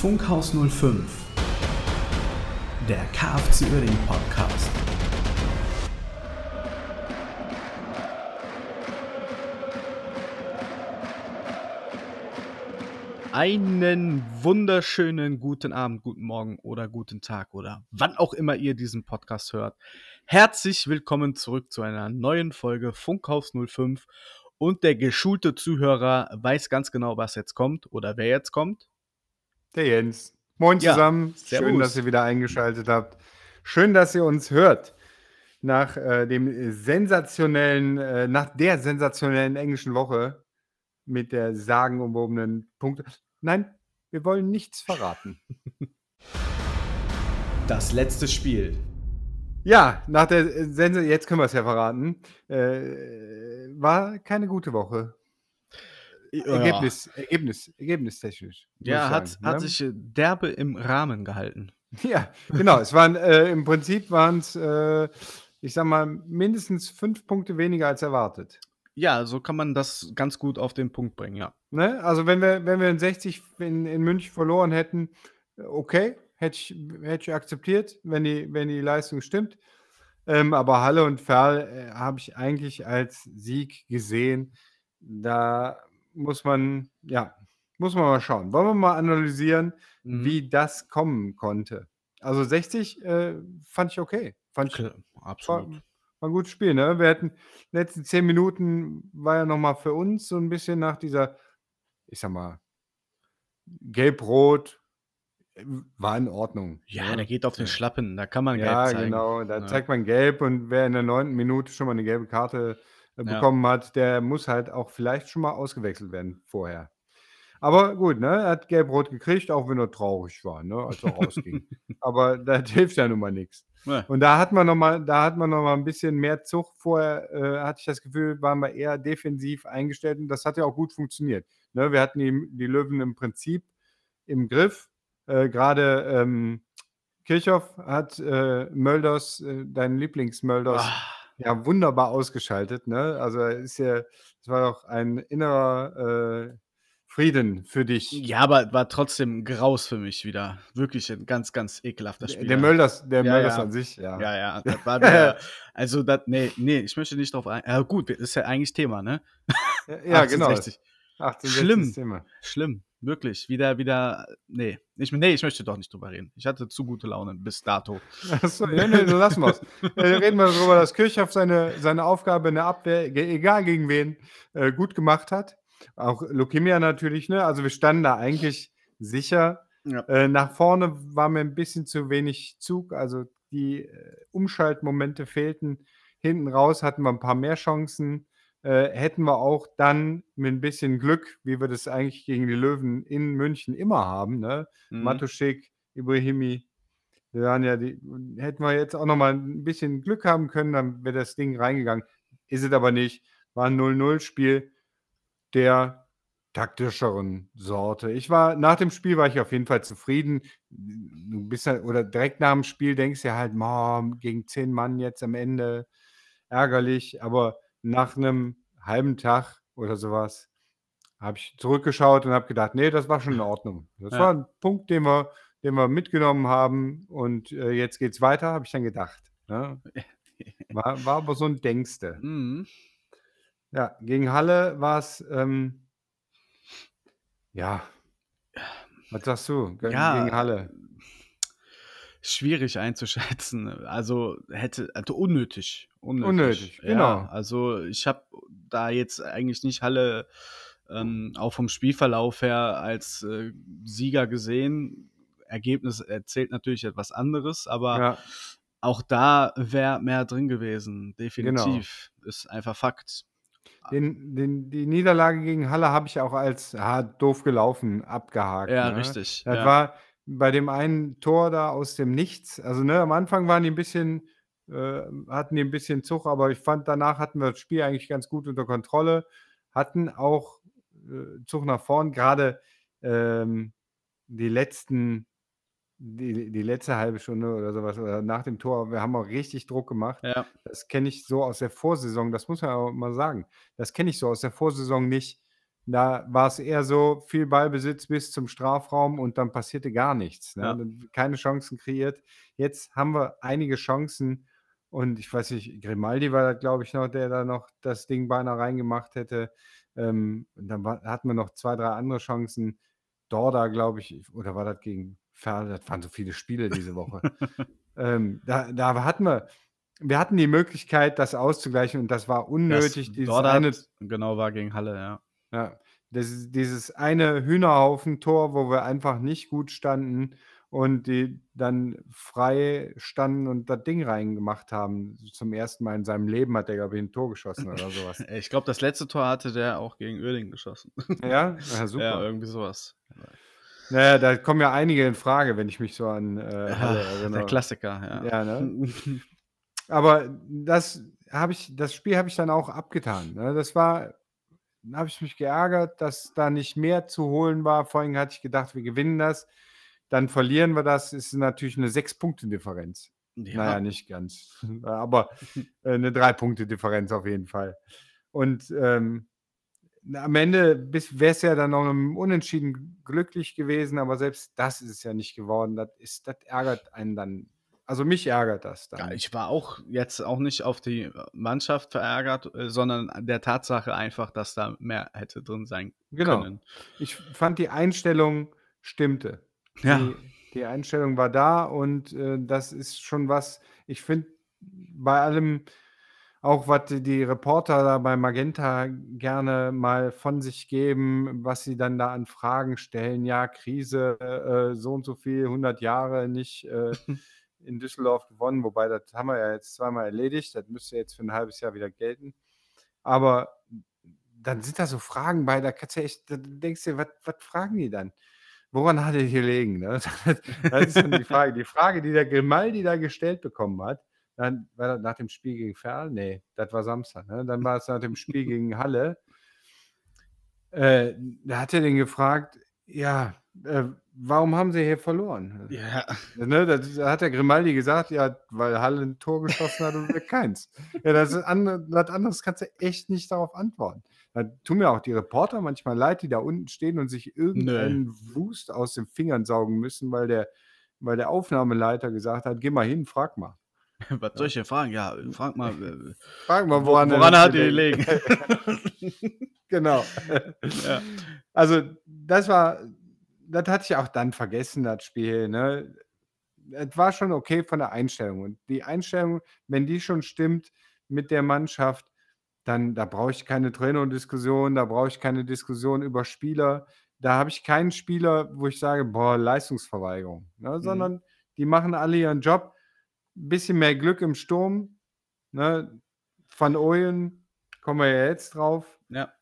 Funkhaus 05, der KFC Uerdingen Podcast. Einen wunderschönen guten Abend, guten Morgen oder guten Tag oder wann auch immer ihr diesen Podcast hört. Herzlich willkommen zurück zu einer neuen Folge Funkhaus 05 und der geschulte Zuhörer weiß ganz genau, was jetzt kommt oder wer jetzt kommt. Der Jens. Moin Ja, zusammen. servus. Schön, dass ihr wieder eingeschaltet habt. Schön, dass ihr uns hört. Nach äh, dem sensationellen, äh, nach der sensationellen englischen Woche mit der sagenumwobenen Punkte. Nein, wir wollen nichts verraten. Das letzte Spiel. Ja, nach der Sense, jetzt können wir es ja verraten, äh, war keine gute Woche. Ergebnis, Ergebnis, ergebnistechnisch. Ja, hat, sagen, hat ne? sich äh, derbe im Rahmen gehalten. Ja, genau. Es waren äh, im Prinzip waren es, äh, ich sag mal, mindestens fünf Punkte weniger als erwartet. Ja, so kann man das ganz gut auf den Punkt bringen, ja. Ne? Also wenn wir, wenn wir in 60 in, in München verloren hätten, äh, okay, hätte ich, hätte ich akzeptiert, wenn die, wenn die Leistung stimmt. Ähm, aber Halle und Ferl äh, habe ich eigentlich als Sieg gesehen. Da muss man, ja, muss man mal schauen. Wollen wir mal analysieren, Mhm. wie das kommen konnte. Also 60 äh, fand ich okay. Fand ich war, Absolut. war ein gutes Spiel. Ne? Wir hatten letzten zehn Minuten war ja nochmal für uns so ein bisschen nach dieser, ich sag mal, Gelb-Rot äh, war in Ordnung. Ja, ne? der geht auf den Ja. Schlappen, da kann man Ja, gelb zeigen. genau. Da Ja. zeigt man gelb und wer in der neunten Minute schon mal eine gelbe Karte äh, Ja. bekommen hat, der muss halt auch vielleicht schon mal ausgewechselt werden vorher. Aber gut, ne? Er hat gelb-rot gekriegt, auch wenn er traurig war, ne? als er rausging. Aber das hilft ja nun mal nichts. Ja. Und da hat man noch mal, da hat man noch mal ein bisschen mehr Zug. Vorher äh, hatte ich das Gefühl, waren wir eher defensiv eingestellt und das hat ja auch gut funktioniert. Ne? Wir hatten die, die Löwen im Prinzip im Griff. Äh, Gerade ähm, Kirchhoff hat äh, Mölders, äh, deinen Lieblings-Mölders, Ah, ja wunderbar ausgeschaltet. Ne? Also ist ja, es war doch ein innerer äh, Frieden für dich. Ja, aber war trotzdem graus für mich wieder. Wirklich ein ganz, ganz ekelhafter Der, Spieler. der Mölders, der Ja, Mölders ja. an sich, ja. Ja, ja, das war wieder. Also, das, nee, nee, ich möchte nicht drauf ein. Ja, gut, ist ja eigentlich Thema, ne? Ja, ja, genau. 1860. 18, Schlimm. Thema. Schlimm, wirklich. Wieder, wieder. Nee. Ich, nee, ich möchte doch nicht drüber reden. Ich hatte zu gute Laune bis dato. Achso, nee, nee, wir es. äh, reden wir darüber, dass Kirchhoff seine, seine Aufgabe in der Abwehr, egal gegen wen, äh, gut gemacht hat. Auch Lukemia natürlich, ne? Also wir standen da eigentlich sicher. Ja. Äh, nach vorne war mir ein bisschen zu wenig Zug. Also die äh, Umschaltmomente fehlten. Hinten raus hatten wir ein paar mehr Chancen. Äh, hätten wir auch dann mit ein bisschen Glück, wie wir das eigentlich gegen die Löwen in München immer haben, ne? Mhm. Matuschik, Ibrahimi, wir waren ja die, hätten wir jetzt auch noch mal ein bisschen Glück haben können, dann wäre das Ding reingegangen. Ist es aber nicht. War ein 0-0-Spiel der taktischeren Sorte. Ich war, nach dem Spiel war ich auf jeden Fall zufrieden. Du bist ja, oder direkt nach dem Spiel denkst du ja halt, "Ma, gegen zehn Mann jetzt am Ende ärgerlich, aber nach einem halben Tag oder sowas habe ich zurückgeschaut und habe gedacht, nee, das war schon in Ordnung. Das Ja. war ein Punkt, den wir, den wir mitgenommen haben und äh, jetzt geht's weiter, habe ich dann gedacht. Ne? War, war aber so ein Denkste. Mhm. Ja, gegen Halle war es, ähm, ja, was sagst du ge- Ja, gegen Halle? Schwierig einzuschätzen. Also hätte, also unnötig. Unnötig, Unnötig, ja, genau. Also ich habe da jetzt eigentlich nicht Halle ähm, auch vom Spielverlauf her als äh, Sieger gesehen. Ergebnis erzählt natürlich etwas anderes, aber Ja, auch da wäre mehr drin gewesen. Genau. Definitiv. Ist einfach Fakt. den, den, die Niederlage gegen Halle habe ich auch als ah, doof gelaufen abgehakt. Ja, ne? richtig. Das ja. war bei dem einen Tor da aus dem Nichts. Also ne, am Anfang waren die ein bisschen, äh, hatten die ein bisschen Zug, aber ich fand, danach hatten wir das Spiel eigentlich ganz gut unter Kontrolle. Hatten auch äh, Zug nach vorn, gerade ähm, die letzten, die, die letzte halbe Stunde oder sowas, oder nach dem Tor, wir haben auch richtig Druck gemacht. ja. Das kenne ich so aus der Vorsaison, das muss man auch mal sagen. Das kenne ich so aus der Vorsaison nicht, Da war es eher so, viel Ballbesitz bis zum Strafraum und dann passierte gar nichts. Ne? Ja. Keine Chancen kreiert. Jetzt haben wir einige Chancen und ich weiß nicht, Grimaldi war das, glaube ich, noch, der da noch das Ding beinahe reingemacht hätte. Ähm, und dann war, hatten wir noch zwei, drei andere Chancen. Dorda, glaube ich, oder war das gegen Ferl? Das waren so viele Spiele diese Woche. ähm, da, da hatten wir, wir hatten die Möglichkeit, das auszugleichen und das war unnötig. Das Dordat, eine, genau, war gegen Halle, ja. Ja, das ist dieses eine Hühnerhaufen-Tor, wo wir einfach nicht gut standen und die dann frei standen und das Ding reingemacht haben. Zum ersten Mal in seinem Leben hat er, glaube ich, ein Tor geschossen oder sowas. Ich glaube, das letzte Tor hatte der auch gegen Oerding geschossen. ja? ja, super. Ja, irgendwie sowas. Naja, da kommen ja einige in Frage, wenn ich mich so an äh, Halle erinnere. der Klassiker, ja. Ja, ne? Aber das habe ich, das Spiel habe ich dann auch abgetan. Ne? Das war, da habe ich mich geärgert, dass da nicht mehr zu holen war. Vorhin hatte ich gedacht, wir gewinnen das. Dann verlieren wir das. Ist natürlich eine Sechs-Punkte-Differenz. Ja. Naja, nicht ganz. Aber äh, eine Drei-Punkte-Differenz auf jeden Fall. Und ähm, am Ende wäre es ja dann noch im Unentschieden glücklich gewesen, aber selbst das ist es ja nicht geworden. Das, ist, das ärgert einen dann. Also mich ärgert das dann. Ja, ich war auch jetzt auch nicht auf die Mannschaft verärgert, äh, sondern der Tatsache einfach, dass da mehr hätte drin sein Genau. können. Ich fand die Einstellung stimmte. Ja. Die, die Einstellung war da und äh, das ist schon was, ich finde, bei allem, auch was die- die Reporter da bei Magenta gerne mal von sich geben, was sie dann da an Fragen stellen. Ja, Krise, äh, so und so viel, 100 Jahre nicht äh, in Düsseldorf gewonnen, wobei das haben wir ja jetzt zweimal erledigt. Das müsste jetzt für ein halbes Jahr wieder gelten. Aber dann sind da so Fragen bei, da kannst du echt, da denkst du, was was fragen die dann? Woran hat er hier liegen? Ne? Das ist dann die Frage. Die Frage, die der Grimaldi da gestellt bekommen hat, dann war das nach dem Spiel gegen Ferl? Nee, das war Samstag. Ne? Dann war es nach dem Spiel gegen Halle. Äh, da hat er den gefragt, ja, äh, warum haben sie hier verloren? Ja, Ne, das, da hat der Grimaldi gesagt, ja, weil Halle ein Tor geschossen hat und wir keins. Ja, das ist an, was anderes kannst du echt nicht darauf antworten. Da tun mir auch die Reporter manchmal leid, die da unten stehen und sich irgendeinen Wust aus den Fingern saugen müssen, weil der, weil der Aufnahmeleiter gesagt hat, geh mal hin, frag mal. was soll ich denn fragen? Ja, frag mal, äh, Frag mal, woran, woran, er hat die gelegen- gelegen? Genau. ja. Also, das war, das hatte ich auch dann vergessen, das Spiel. Ne? Es war schon okay von der Einstellung. Und die Einstellung, wenn die schon stimmt mit der Mannschaft, dann da brauche ich keine Trainerdiskussion, da brauche ich keine Diskussion über Spieler. Da habe ich keinen Spieler, wo ich sage, boah, Leistungsverweigerung. Ne? Sondern die machen alle ihren Job. Ein bisschen mehr Glück im Sturm. Ne? Van Ooyen, kommen wir ja jetzt drauf. ja.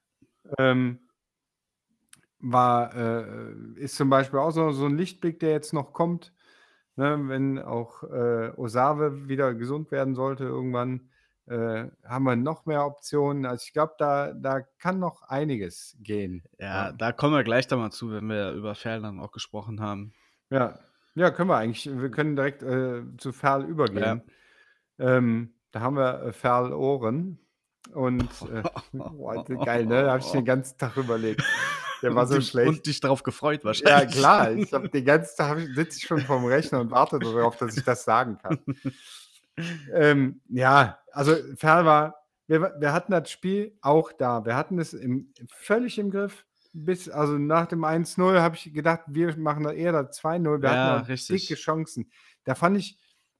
Ähm, war, äh, ist zum Beispiel auch so, so ein Lichtblick, der jetzt noch kommt, ne, wenn auch äh, Osave wieder gesund werden sollte irgendwann, äh, haben wir noch mehr Optionen. Also ich glaube, da, da kann noch einiges gehen. Ja, da kommen wir gleich da mal zu, wenn wir über Ferl dann auch gesprochen haben. Ja, ja, können wir eigentlich. Wir können direkt äh, zu Ferl übergehen. Ähm, da haben wir äh, Ferl Ohren. Und äh, boah, geil, ne? Da habe ich den ganzen Tag überlegt. Der war und so dich, schlecht. Und dich darauf gefreut Ja, wahrscheinlich. klar. Ich habe den ganzen Tag sitze ich schon vorm Rechner und warte darauf, dass ich das sagen kann. ähm, ja, also Ferl war, wir, wir hatten das Spiel auch da. Wir hatten es im, völlig im Griff. Bis, also nach dem 1-0 habe ich gedacht, wir machen da eher das 2-0. Wir Ja, hatten richtig. dicke Chancen. Da fand ich,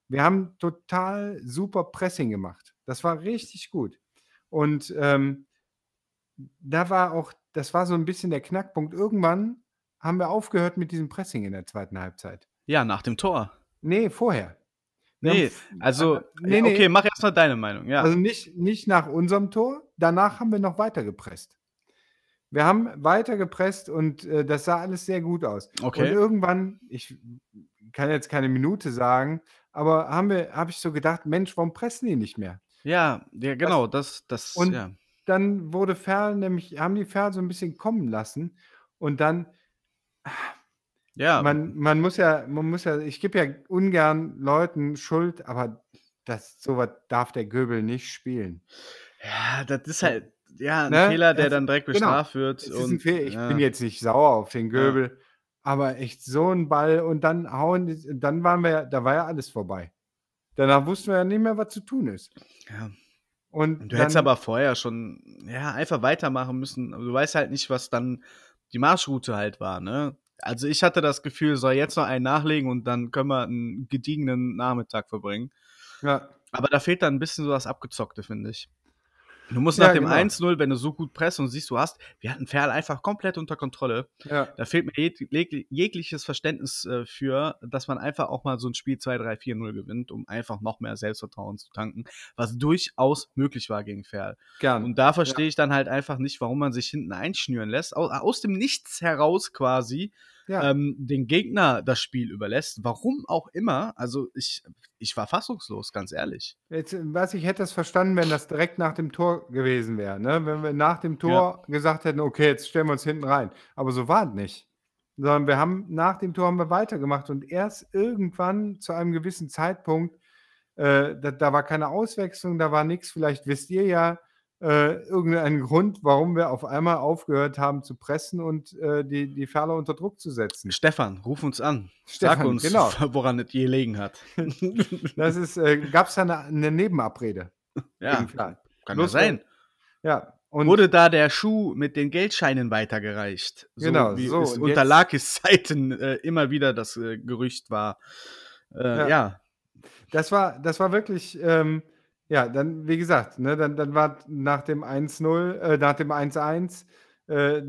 wir haben total super Pressing gemacht. Das war richtig gut. Und ähm, da war auch, das war so ein bisschen der Knackpunkt. Irgendwann haben wir aufgehört mit diesem Pressing in der zweiten Halbzeit. Ja, nach dem Tor. Nee, vorher. Nee, also, äh, nee, ja, nee. okay, mach erstmal deine Meinung. Ja, Also nicht, nicht nach unserem Tor. Danach haben wir noch weiter gepresst. Wir haben weiter gepresst und äh, das sah alles sehr gut aus. Und okay. irgendwann, ich kann jetzt keine Minute sagen, aber haben wir, habe ich so gedacht, Mensch, warum pressen die nicht mehr? Ja, ja, genau, das, das, Und ja. Dann wurde Ferl nämlich, haben die Ferl so ein bisschen kommen lassen und dann Ja, Man, man muss ja, man muss ja, ich gebe ja ungern Leuten Schuld, aber das sowas darf der Göbel nicht spielen. ja, das ist halt, ja, ein Ne? Fehler, der Also, dann direkt genau. bestraft wird. Es ist ein und. Ich ja. bin jetzt nicht sauer auf den Göbel, aber echt so ein Ball und dann hauen, dann waren wir, ja- da war ja alles vorbei. Danach wussten wir ja nicht mehr, was zu tun ist. Ja. Und Du dann, hättest aber vorher schon, ja, einfach weitermachen müssen. Du weißt halt nicht, was dann die Marschroute halt war, ne? Also ich hatte das Gefühl, soll jetzt noch einen nachlegen und dann können wir einen gediegenen Nachmittag verbringen. ja, Aber da fehlt dann ein bisschen so das Abgezockte, finde ich. Du musst Ja, nach dem genau. 1-0, wenn du so gut presst und siehst, du hast, wir hatten Ferl einfach komplett unter Kontrolle. ja, Da fehlt mir jeg jeg jegliches Verständnis äh, für, dass man einfach auch mal so ein Spiel 2, 3, 4, 0 gewinnt, um einfach noch mehr Selbstvertrauen zu tanken, was durchaus möglich war gegen Ferl. gern. Und da verstehe ich dann halt einfach nicht, warum man sich hinten einschnüren lässt, aus, aus dem Nichts heraus quasi ja. ähm, den Gegner das Spiel überlässt. Warum auch immer. Also ich, ich war fassungslos, ganz ehrlich. Jetzt, was ich hätte es verstanden, wenn das direkt nach dem Tor gewesen wäre. Ne? Wenn wir nach dem Tor gesagt hätten, okay, jetzt stellen wir uns hinten rein. Aber so war es nicht. Sondern wir haben nach dem Tor haben wir weitergemacht und erst irgendwann zu einem gewissen Zeitpunkt, äh, da, da war keine Auswechslung, da war nichts. Vielleicht wisst ihr ja äh, irgendeinen Grund, warum wir auf einmal aufgehört haben zu pressen und äh, die, die Ferler unter Druck zu setzen. Stefan, ruf uns an. Stefan, Sag uns, genau. woran es je gelegen hat. Das ist, äh, gab es da eine, eine Nebenabrede? ja, kann ja Bloß, sein. Ja. Und Wurde da der Schuh mit den Geldscheinen weitergereicht? So Genau, wie so, es unter Lakis Zeiten äh, immer wieder das äh, Gerücht war. Äh, Ja. ja. Das war, das war wirklich, ähm, ja, dann, wie gesagt, ne, dann, dann war nach dem 1-0, äh, nach dem 1-1, äh,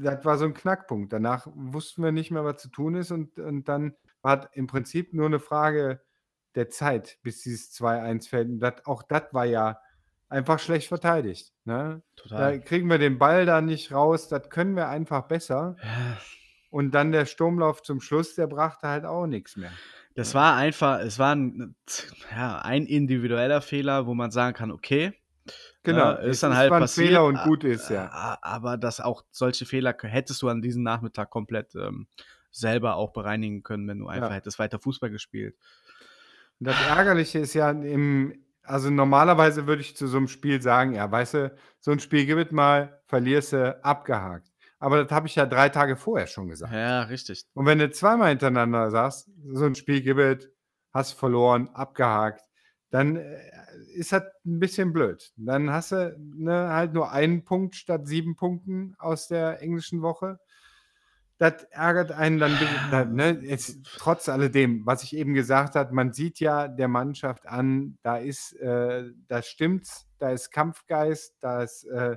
das war so ein Knackpunkt. Danach wussten wir nicht mehr, was zu tun ist und, und dann war im Prinzip nur eine Frage der Zeit, bis dieses 2-1 fällt. Und das, auch das war ja einfach schlecht verteidigt. Ne? Da Total. kriegen wir den Ball da nicht raus, das können wir einfach besser. Ja. Und dann der Sturmlauf zum Schluss, der brachte halt auch nichts mehr. Das war einfach, es war ein, ja, ein individueller Fehler, wo man sagen kann, okay. Genau, äh, ist dann halt zwar ein passiert. Fehler und gut ist, ja. Aber dass auch solche Fehler hättest du an diesem Nachmittag komplett ähm, selber auch bereinigen können, wenn du einfach Ja. hättest weiter Fußball gespielt. Und das Ärgerliche ist ja im, also normalerweise würde ich zu so einem Spiel sagen, ja, weißt du, so ein Spiel gibt es mal, verlierst du, abgehakt. Aber das habe ich ja drei Tage vorher schon gesagt. Ja, richtig. Und wenn du zweimal hintereinander sagst, so ein Spiel gibt hast verloren, abgehakt, dann äh, ist das ein bisschen blöd. Dann hast du ne, halt nur einen Punkt statt sieben Punkten aus der englischen Woche. Das ärgert einen dann, bitte- da, ne, jetzt, trotz alledem, was ich eben gesagt habe, man sieht ja der Mannschaft an, da ist, äh, da stimmt's, da ist Kampfgeist, da ist, äh,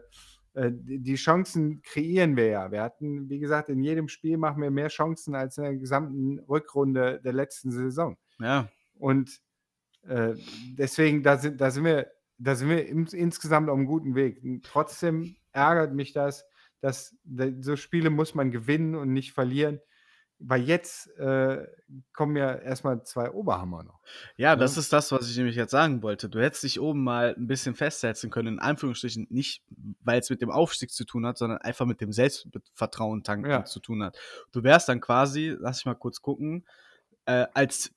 die die Chancen kreieren wir ja. Wir hatten, wie gesagt, in jedem Spiel machen wir mehr Chancen als in der gesamten Rückrunde der letzten Saison. Ja, Und äh, deswegen, da sind, da sind wir, da sind wir im, insgesamt auf einem guten Weg. Und trotzdem ärgert mich das, dass da- so Spiele muss man gewinnen und nicht verlieren. Weil jetzt äh, kommen ja erstmal zwei Oberhammer noch. ja, das Ja. ist das, was ich nämlich jetzt sagen wollte. Du hättest dich oben mal ein bisschen festsetzen können, in Anführungsstrichen, nicht, weil es mit dem Aufstieg zu tun hat, sondern einfach mit dem Selbstvertrauen tanken Ja. zu tun hat. Du wärst dann quasi, lass ich mal kurz gucken, äh, als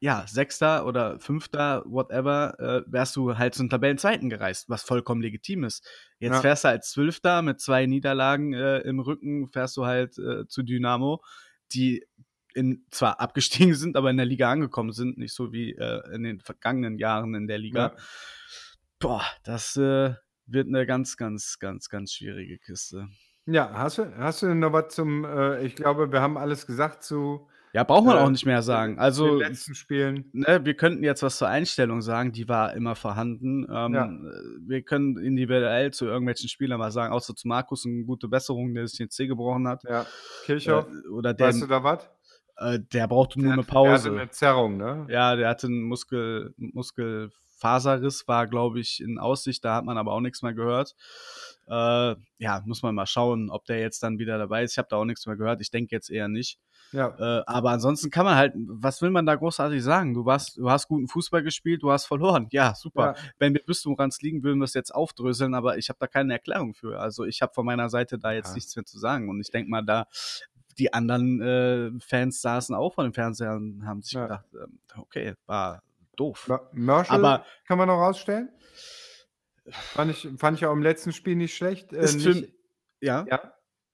ja, Sechster oder Fünfter, whatever, äh, wärst du halt zum Tabellenzweiten gereist, was vollkommen legitim ist. Jetzt Ja. fährst du als Zwölfter mit zwei Niederlagen äh, im Rücken, fährst du halt äh, zu Dynamo, die in, zwar abgestiegen sind, aber in der Liga angekommen sind, nicht so wie äh, in den vergangenen Jahren in der Liga. Ja. Boah, das äh, wird eine ganz, ganz, ganz, ganz schwierige Kiste. Ja, hast du, hast du noch was zum, äh, ich glaube, wir haben alles gesagt zu Ja, braucht man Äh, auch nicht mehr sagen. den Also, letzten Spielen. ne, wir könnten jetzt was zur Einstellung sagen, die war immer vorhanden. Ähm, Ja. äh, Wir können individuell zu irgendwelchen Spielern mal sagen, außer zu Markus eine gute Besserung, der sich den C gebrochen hat. Ja, Kirchhoff, Äh, oder der, weißt du da was? äh, der brauchte nur eine Der hatte Pause. eine Zerrung, ne? Ja, der hatte einen Muskel, Muskelfaserriss, war, glaube ich, in Aussicht, da hat man aber auch nichts mehr gehört. Äh, ja, muss man mal schauen, ob der jetzt dann wieder dabei ist. Ich habe da auch nichts mehr gehört. Ich denke jetzt eher nicht. Ja, Äh, aber ansonsten kann man halt, was will man da großartig sagen? Du warst, du hast guten Fußball gespielt, du hast verloren. Ja, super. Ja. Wenn wir wüssten, woran es liegen, würden wir es jetzt aufdröseln, aber ich habe da keine Erklärung für. Also ich habe von meiner Seite da jetzt Ja. nichts mehr zu sagen. Und ich denke mal, da die anderen äh, Fans saßen auch vor dem Fernseher und haben sich Ja. gedacht, ähm, okay, war doof. Ma- Marshall Aber kann man noch rausstellen? Fand ich, fand ich auch im letzten Spiel nicht schlecht. Äh, nicht, ja? ja.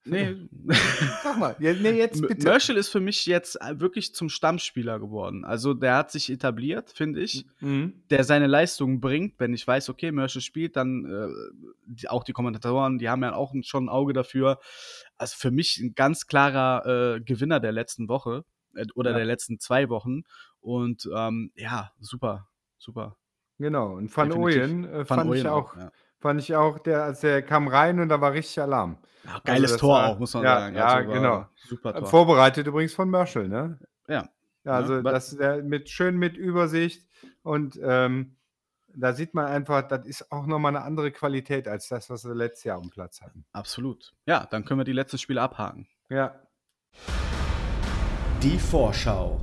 Nee. Sag mal, nee, jetzt bitte. Merschel ist für mich jetzt äh, wirklich zum Stammspieler geworden. Also der hat sich etabliert, finde ich. Mhm. der seine Leistungen bringt, wenn ich weiß, okay, Merschel spielt, dann äh, die, auch die Kommentatoren, die haben ja auch schon ein Auge dafür. Also für mich ein ganz klarer äh, Gewinner der letzten Woche äh, oder Ja. der letzten zwei Wochen. Und ähm, ja, super, super. Genau. Und Van Definitiv. Ooyen äh, Van fand, ich Ooyen auch, ja. Fand ich auch, der, als der kam rein und da war richtig Alarm. Ja, geiles das Tor war- auch, muss man ja, sagen. ja, war genau. Super Tor. Vorbereitet übrigens von Merschel, ne? Ja. Ja, also Ja, wa- das der mit schön mit Übersicht und ähm, da sieht man einfach, das ist auch nochmal eine andere Qualität als das, was wir letztes Jahr am Platz hatten. Absolut. Ja, dann können wir die letzten Spiele abhaken. Ja. Die Vorschau.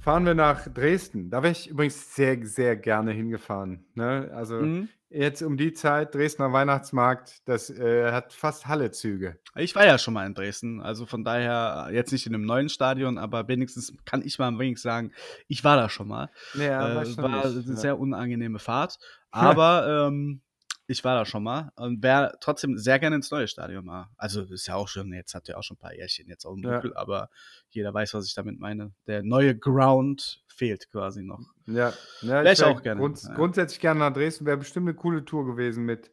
Fahren wir nach Dresden. Da wäre ich übrigens sehr, sehr gerne hingefahren. Ne? Also Mhm. Jetzt um die Zeit, Dresdner Weihnachtsmarkt, das äh, hat fast Halle-Züge. Ich war ja schon mal in Dresden, also von daher jetzt nicht in einem neuen Stadion, aber wenigstens kann ich mal wenigstens sagen, ich war da schon mal. Ja, äh, war eine sehr unangenehme Fahrt, aber ähm, ich war da schon mal und wäre trotzdem sehr gerne ins neue Stadion mal. Also ist ja auch schon, jetzt hat ja auch schon ein paar Jährchen jetzt auf dem Ja. Buckel, aber jeder weiß, was ich damit meine. Der neue Ground fehlt quasi noch. Ja, ja Wär ich wär auch gerne, Grunds ja. Grundsätzlich gerne nach Dresden. Wäre bestimmt eine coole Tour gewesen mit,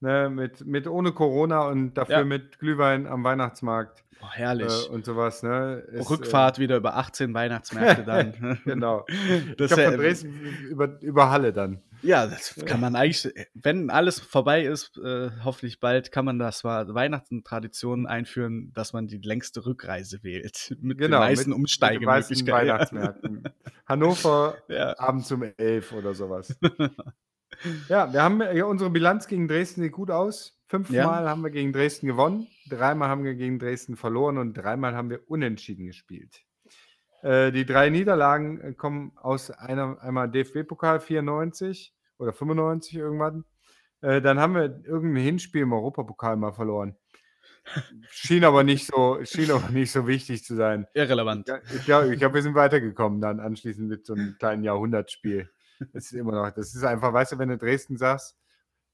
ne, mit, mit ohne Corona und dafür Ja. mit Glühwein am Weihnachtsmarkt Boah, herrlich. äh, und sowas. Ne? Ist, Rückfahrt wieder über 18 Weihnachtsmärkte dann. Äh, genau. Das ich glaube, von Dresden über, über Halle dann. Ja, das kann man eigentlich, wenn alles vorbei ist, äh, hoffentlich bald, kann man das mal Weihnachten-Traditionen einführen, dass man die längste Rückreise wählt. Mit Genau. den meisten mit, Umsteigemöglichkeiten. Weihnachtsmärkten. Hannover Ja. abends um elf oder sowas. ja, wir haben ja, unsere Bilanz gegen Dresden sieht gut aus. Fünfmal haben wir gegen Dresden gewonnen, dreimal haben wir gegen Dresden verloren und dreimal haben wir unentschieden gespielt. Äh, die drei Niederlagen äh, kommen aus einer, einmal DFB-Pokal 94 oder 95 irgendwann. Äh, dann haben wir irgendein Hinspiel im Europapokal mal verloren. Schien aber nicht so, schien aber nicht so wichtig zu sein. Irrelevant. Ich glaube, ich glaub, wir sind weitergekommen dann anschließend mit so einem kleinen Jahrhundertspiel. Das ist immer noch, das ist einfach, weißt du, wenn du Dresden sagst,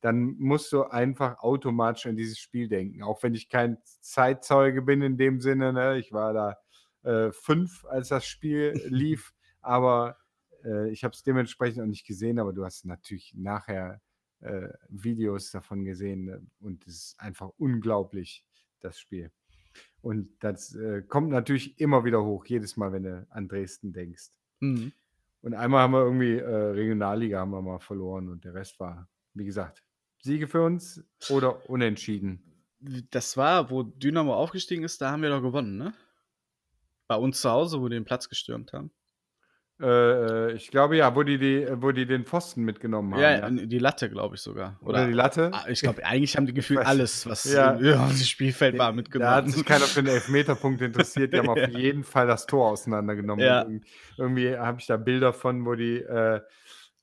dann musst du einfach automatisch an dieses Spiel denken. Auch wenn ich kein Zeitzeuge bin in dem Sinne, ne? ich war da äh, fünf, als das Spiel lief, aber äh, ich habe es dementsprechend auch nicht gesehen, aber du hast natürlich nachher äh, Videos davon gesehen ne? und es ist einfach unglaublich, das Spiel. Und das äh, kommt natürlich immer wieder hoch, jedes Mal, wenn du an Dresden denkst. Mhm. Und einmal haben wir irgendwie äh, Regionalliga haben wir mal verloren und der Rest war, wie gesagt, Siege für uns oder unentschieden. Das war, wo Dynamo aufgestiegen ist, da haben wir doch gewonnen, ne? Bei uns zu Hause, wo die den Platz gestürmt haben. Äh, äh, ich glaube ja, wo die, die, wo die den Pfosten mitgenommen haben. Ja, die Latte, glaube ich sogar. Oder, die Latte. Ah, Ich glaube, eigentlich haben die gefühlt alles, was Ja. ja. auf dem Spielfeld war, Da mitgenommen. hat sich keiner für einen Elfmeterpunkt interessiert. Die haben auf Ja. jeden Fall das Tor auseinandergenommen. Ja. Irgendwie, irgendwie habe ich da Bilder von, wo die äh,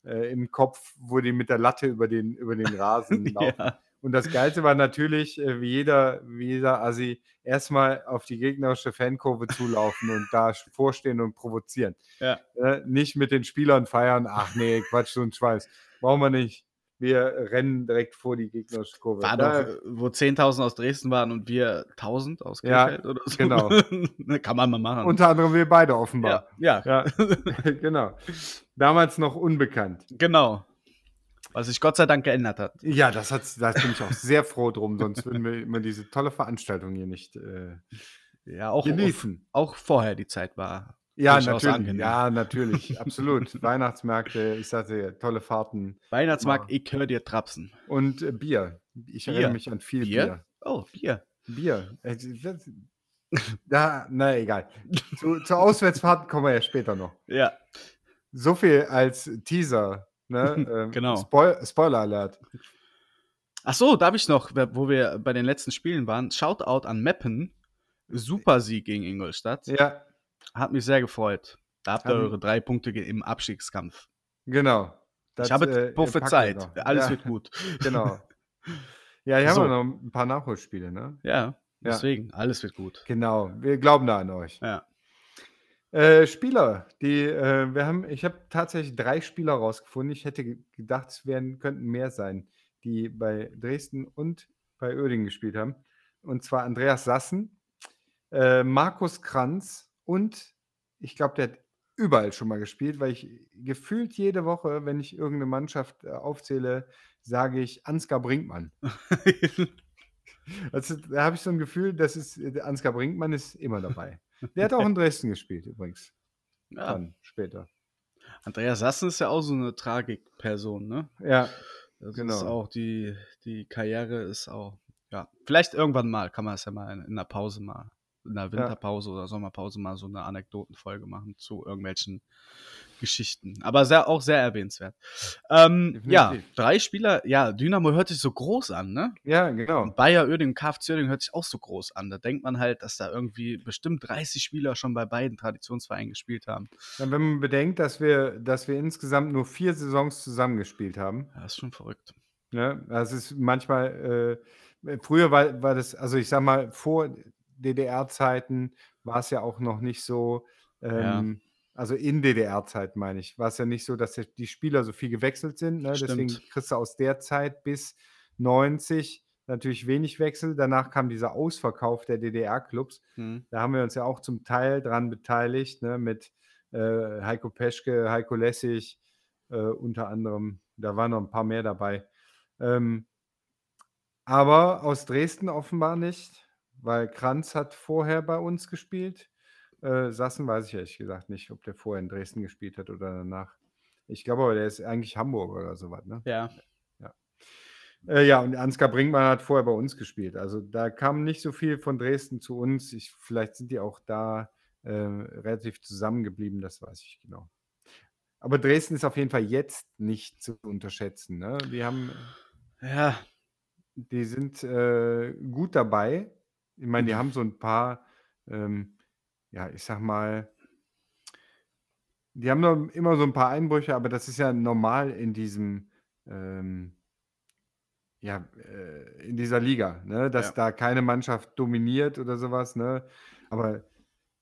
äh, im Kopf, wo die mit der Latte über den, über den Rasen laufen. ja. Und das Geilste war natürlich, äh, wie jeder, wie jeder Assi, erstmal auf die gegnerische Fankurve zulaufen und da vorstehen und provozieren. Ja. Äh, nicht mit den Spielern feiern, ach nee, Quatsch und Schweiß. Brauchen wir nicht. Wir rennen direkt vor die gegnerische Kurve. War Da- doch, wo 10.000 aus Dresden waren und wir 1.000 aus Ja, Krefeld oder so. genau. Kann man mal machen. Unter anderem wir beide offenbar. ja, ja, Ja, genau. Damals noch unbekannt. genau. Was sich Gott sei Dank geändert hat. Ja, das hat, da bin ich auch sehr froh drum, sonst würden wir immer diese tolle Veranstaltung hier nicht äh, Ja, auch, genießen. auch vorher die Zeit war. Ja, natürlich. angenehm. Ja, natürlich. Absolut. Weihnachtsmärkte, ich sagte ja, tolle Fahrten Weihnachtsmarkt, Ja. ich höre dir trapsen. und äh, Bier. Ich Bier. erinnere mich an viel Bier. Bier? Oh, Bier. Bier. Äh, Da, na egal. Zu, zur Auswärtsfahrt kommen wir ja später noch. Ja. So viel als Teaser. Ne? Ähm, Genau. Spoil Spoiler Alert. Ach so, da habe ich noch, wo wir bei den letzten Spielen waren, Shoutout an Meppen. Super Sieg gegen Ingolstadt. Ja, Hat mich sehr gefreut. Da habt ihr Haben- eure drei Punkte im Abstiegskampf. genau. Das, ich habe äh, prophezeit. Alles ja, wird gut. Genau. Ja, hier So. haben wir noch ein paar Nachholspiele, ne? Ja, deswegen, alles wird gut. Genau. Wir glauben da an euch. Ja. Äh, Spieler, die, äh, wir haben ich habe tatsächlich drei Spieler rausgefunden. Ich hätte gedacht, es wären könnten mehr sein, die bei Dresden und bei Uerdingen gespielt haben. Und zwar Andreas Sassen, äh, Markus Kranz und ich glaube, der hat überall schon mal gespielt, weil ich gefühlt jede Woche, wenn ich irgendeine Mannschaft, äh, aufzähle, sage ich Ansgar Brinkmann. Also, da habe ich so ein Gefühl, dass es äh, Ansgar Brinkmann ist immer dabei. Der hat auch in Dresden gespielt übrigens. Ja. Dann später. Andreas Sassen ist ja auch so eine Tragikperson, ne? Ja, Das ist Genau. auch die, die Karriere ist auch, ja, vielleicht irgendwann mal kann man es ja mal in, in einer Pause mal, in einer Winterpause oder Sommerpause mal so eine Anekdotenfolge machen zu irgendwelchen Geschichten. Aber sehr, auch sehr erwähnenswert. Ähm, ja, drei Spieler, ja, Dynamo hört sich so groß an, ne? ja, genau. Und Bayer Uerdingen, KFC Uerdingen hört sich auch so groß an. Da denkt man halt, dass da irgendwie bestimmt 30 Spieler schon bei beiden Traditionsvereinen gespielt haben. Ja, wenn man bedenkt, dass wir, dass wir insgesamt nur vier Saisons zusammengespielt haben, Ja, ist schon verrückt. Ne? Das ist manchmal, äh, früher war, war das, also ich sag mal, vor DDR-Zeiten war es ja auch noch nicht so, Ja. ähm, also in DDR-Zeiten meine ich, war es ja nicht so, dass die Spieler so viel gewechselt sind. Ne? Deswegen kriegst du aus der Zeit bis 90 natürlich wenig Wechsel. Danach kam dieser Ausverkauf der DDR-Clubs. Hm. Da haben wir uns ja auch zum Teil dran beteiligt, ne? mit äh, Heiko Peschke, Heiko Lessig äh, unter anderem. Da waren noch ein paar mehr dabei. Ähm, aber aus Dresden offenbar nicht, weil Kranz hat vorher bei uns gespielt. Äh, Sassen weiß ich ehrlich gesagt nicht, ob der vorher in Dresden gespielt hat oder danach. Ich glaube aber, der ist eigentlich Hamburger oder sowas. Ne? Ja. Äh, ja, und Ansgar Brinkmann hat vorher bei uns gespielt. Also da kam nicht so viel von Dresden zu uns. Ich, vielleicht sind die auch da äh, relativ zusammengeblieben, das weiß ich genau. Aber Dresden ist auf jeden Fall jetzt nicht zu unterschätzen. Ne? Die haben, Ja, die sind äh, gut dabei. Ich meine, die Mhm. haben so ein paar, ähm, ja, ich sag mal, die haben noch immer so ein paar Einbrüche, aber das ist ja normal in diesem, ähm, ja, äh, in dieser Liga, ne? dass Ja. da keine Mannschaft dominiert oder sowas. Ne? Aber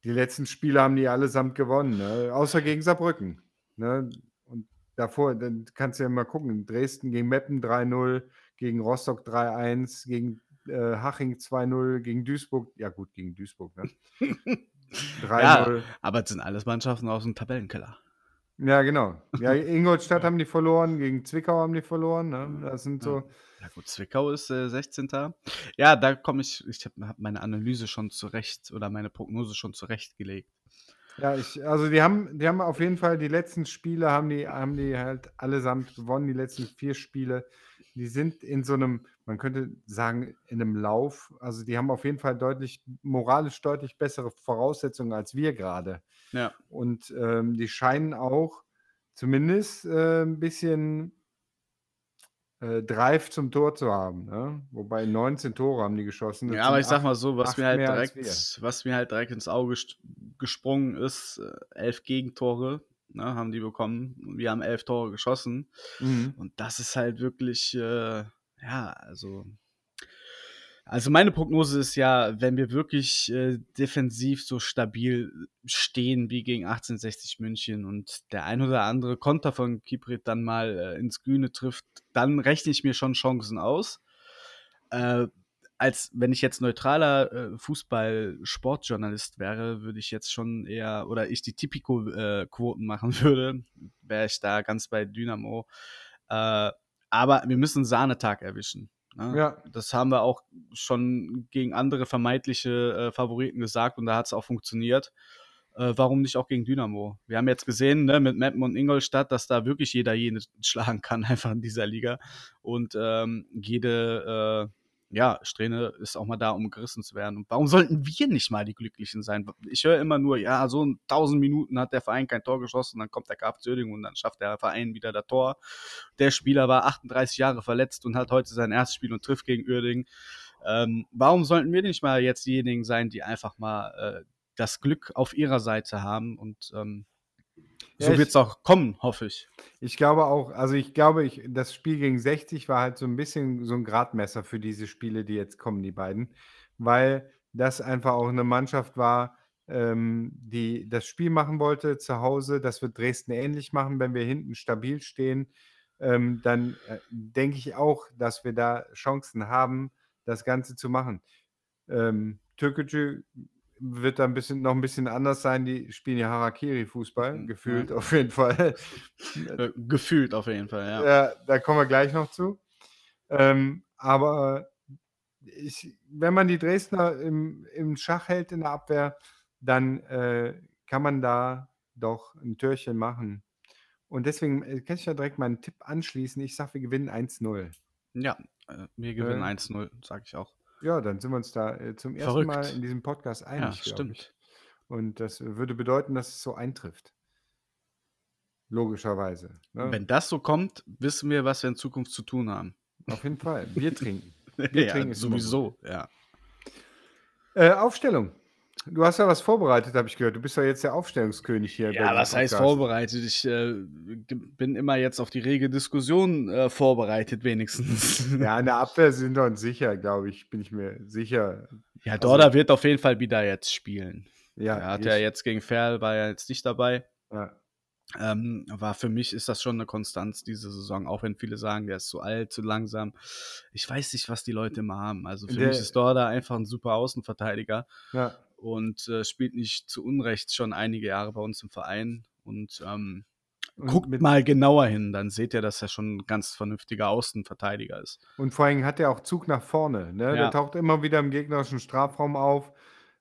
die letzten Spiele haben die allesamt gewonnen, ne? außer gegen Saarbrücken. Ne? Und davor, dann kannst du ja mal gucken, Dresden gegen Meppen 3-0, gegen Rostock 3-1, gegen äh, Haching 2-0, gegen Duisburg, ja gut, gegen Duisburg, ne? 3-0. aber es sind alles Mannschaften aus dem Tabellenkeller. Ja, genau. Ja, Ingolstadt haben die verloren, gegen Zwickau haben die verloren. Ne? Das sind so. Ja gut, Zwickau ist äh, 16. Ja, da komme ich, ich habe hab meine Analyse schon zurecht oder meine Prognose schon zurechtgelegt. Ja, ich, also die haben, die haben auf jeden Fall die letzten Spiele haben die, haben die halt allesamt gewonnen, die letzten vier Spiele. Die sind in so einem, man könnte sagen, in einem Lauf. Also die haben auf jeden Fall deutlich, moralisch deutlich bessere Voraussetzungen als wir gerade. Ja. Und ähm, die scheinen auch zumindest äh, ein bisschen äh, Drive zum Tor zu haben. Ne? Wobei 19 Tore haben die geschossen. Das Ja, aber ich sag acht- mal so, was mir halt direkt, was mir halt direkt ins Auge gesprungen ist, äh, elf Gegentore, ne, haben die bekommen. Und wir haben elf Tore geschossen. Mhm. Und das ist halt wirklich, äh, ja, also. Also meine Prognose ist ja, wenn wir wirklich äh, defensiv so stabil stehen wie gegen 1860 München und der ein oder andere Konter von Kiprit dann mal äh, ins Grüne trifft, dann rechne ich mir schon Chancen aus. Äh, als wenn ich jetzt neutraler äh, Fußball-Sportjournalist wäre, würde ich jetzt schon eher, oder ich die Tipico-Quoten machen würde, wäre ich da ganz bei Dynamo. Äh, aber wir müssen Sahnetag erwischen. Ne? Ja. Das haben wir auch schon gegen andere vermeintliche äh, Favoriten gesagt und da hat es auch funktioniert. Äh, warum nicht auch gegen Dynamo? Wir haben jetzt gesehen, ne, mit Meppen und Ingolstadt, dass da wirklich jeder jeden schlagen kann, einfach in dieser Liga. Und ähm, jede, äh, ja, Strähne ist auch mal da, um gerissen zu werden. Und warum sollten wir nicht mal die Glücklichen sein? Ich höre immer nur, ja, so in 1000 Minuten hat der Verein kein Tor geschossen, dann kommt der KFC Uerdingen und dann schafft der Verein wieder das Tor. Der Spieler war 38 Jahre verletzt und hat heute sein erstes Spiel und trifft gegen Uerdingen. Ähm, warum sollten wir nicht mal jetzt diejenigen sein, die einfach mal äh, das Glück auf ihrer Seite haben? Und ähm, Ja, so wird es auch kommen, hoffe ich. Ich glaube auch, also ich glaube, ich, das Spiel gegen 60 war halt so ein bisschen so ein Gradmesser für diese Spiele, die jetzt kommen, die beiden, weil das einfach auch eine Mannschaft war, ähm, die das Spiel machen wollte zu Hause. Das wird Dresden ähnlich machen, wenn wir hinten stabil stehen. Ähm, dann äh, denke ich auch, dass wir da Chancen haben, das Ganze zu machen. Ähm, Türkgücü wird da ein bisschen, noch ein bisschen anders sein. Die spielen ja Harakiri-Fußball, Mhm, gefühlt ja. auf jeden Fall. Äh, gefühlt auf jeden Fall, ja. Ja, da kommen wir gleich noch zu. Ähm, aber ich, wenn man die Dresdner im, im Schach hält in der Abwehr, dann äh, kann man da doch ein Türchen machen. Und deswegen äh, kann ich ja direkt meinen Tipp anschließen. Ich sage, wir gewinnen 1-0. Ja, äh, wir gewinnen Äh, 1-0, sage ich auch. Ja, dann sind wir uns da äh, zum ersten Mal Verrückt. in diesem Podcast Ja, einig, glaub stimmt. ich. Und das würde bedeuten, dass es so eintrifft. Logischerweise. Ne? Wenn das so kommt, wissen wir, was wir in Zukunft zu tun haben. Auf jeden Fall. Bier trinken. Bier ja, trinken sowieso, ja. Äh, Aufstellung. Du hast ja was vorbereitet, habe ich gehört. Du bist ja jetzt der Aufstellungskönig hier. Ja, was heißt vorbereitet? Ich äh, bin immer jetzt auf die rege Diskussion äh, vorbereitet, wenigstens. Ja, in der Abwehr sind wir uns sicher, glaube ich. Bin ich mir sicher. Ja, Dorda wird auf jeden Fall wieder jetzt spielen. Ja, er hat ich, ja jetzt gegen Ferl, war ja jetzt nicht dabei. ja. Ähm, war für mich ist das schon eine Konstanz diese Saison, auch wenn viele sagen, der ist zu alt, zu langsam. Ich weiß nicht, was die Leute immer haben. Also für Der- mich ist Dorda einfach ein super Außenverteidiger ja. Und äh, spielt nicht zu Unrecht schon einige Jahre bei uns im Verein. Und, ähm, guckt mal genauer hin, dann seht ihr, dass er schon ein ganz vernünftiger Außenverteidiger ist. Und vor allem hat er auch Zug nach vorne. Ne? Ja. Der taucht immer wieder im gegnerischen Strafraum auf.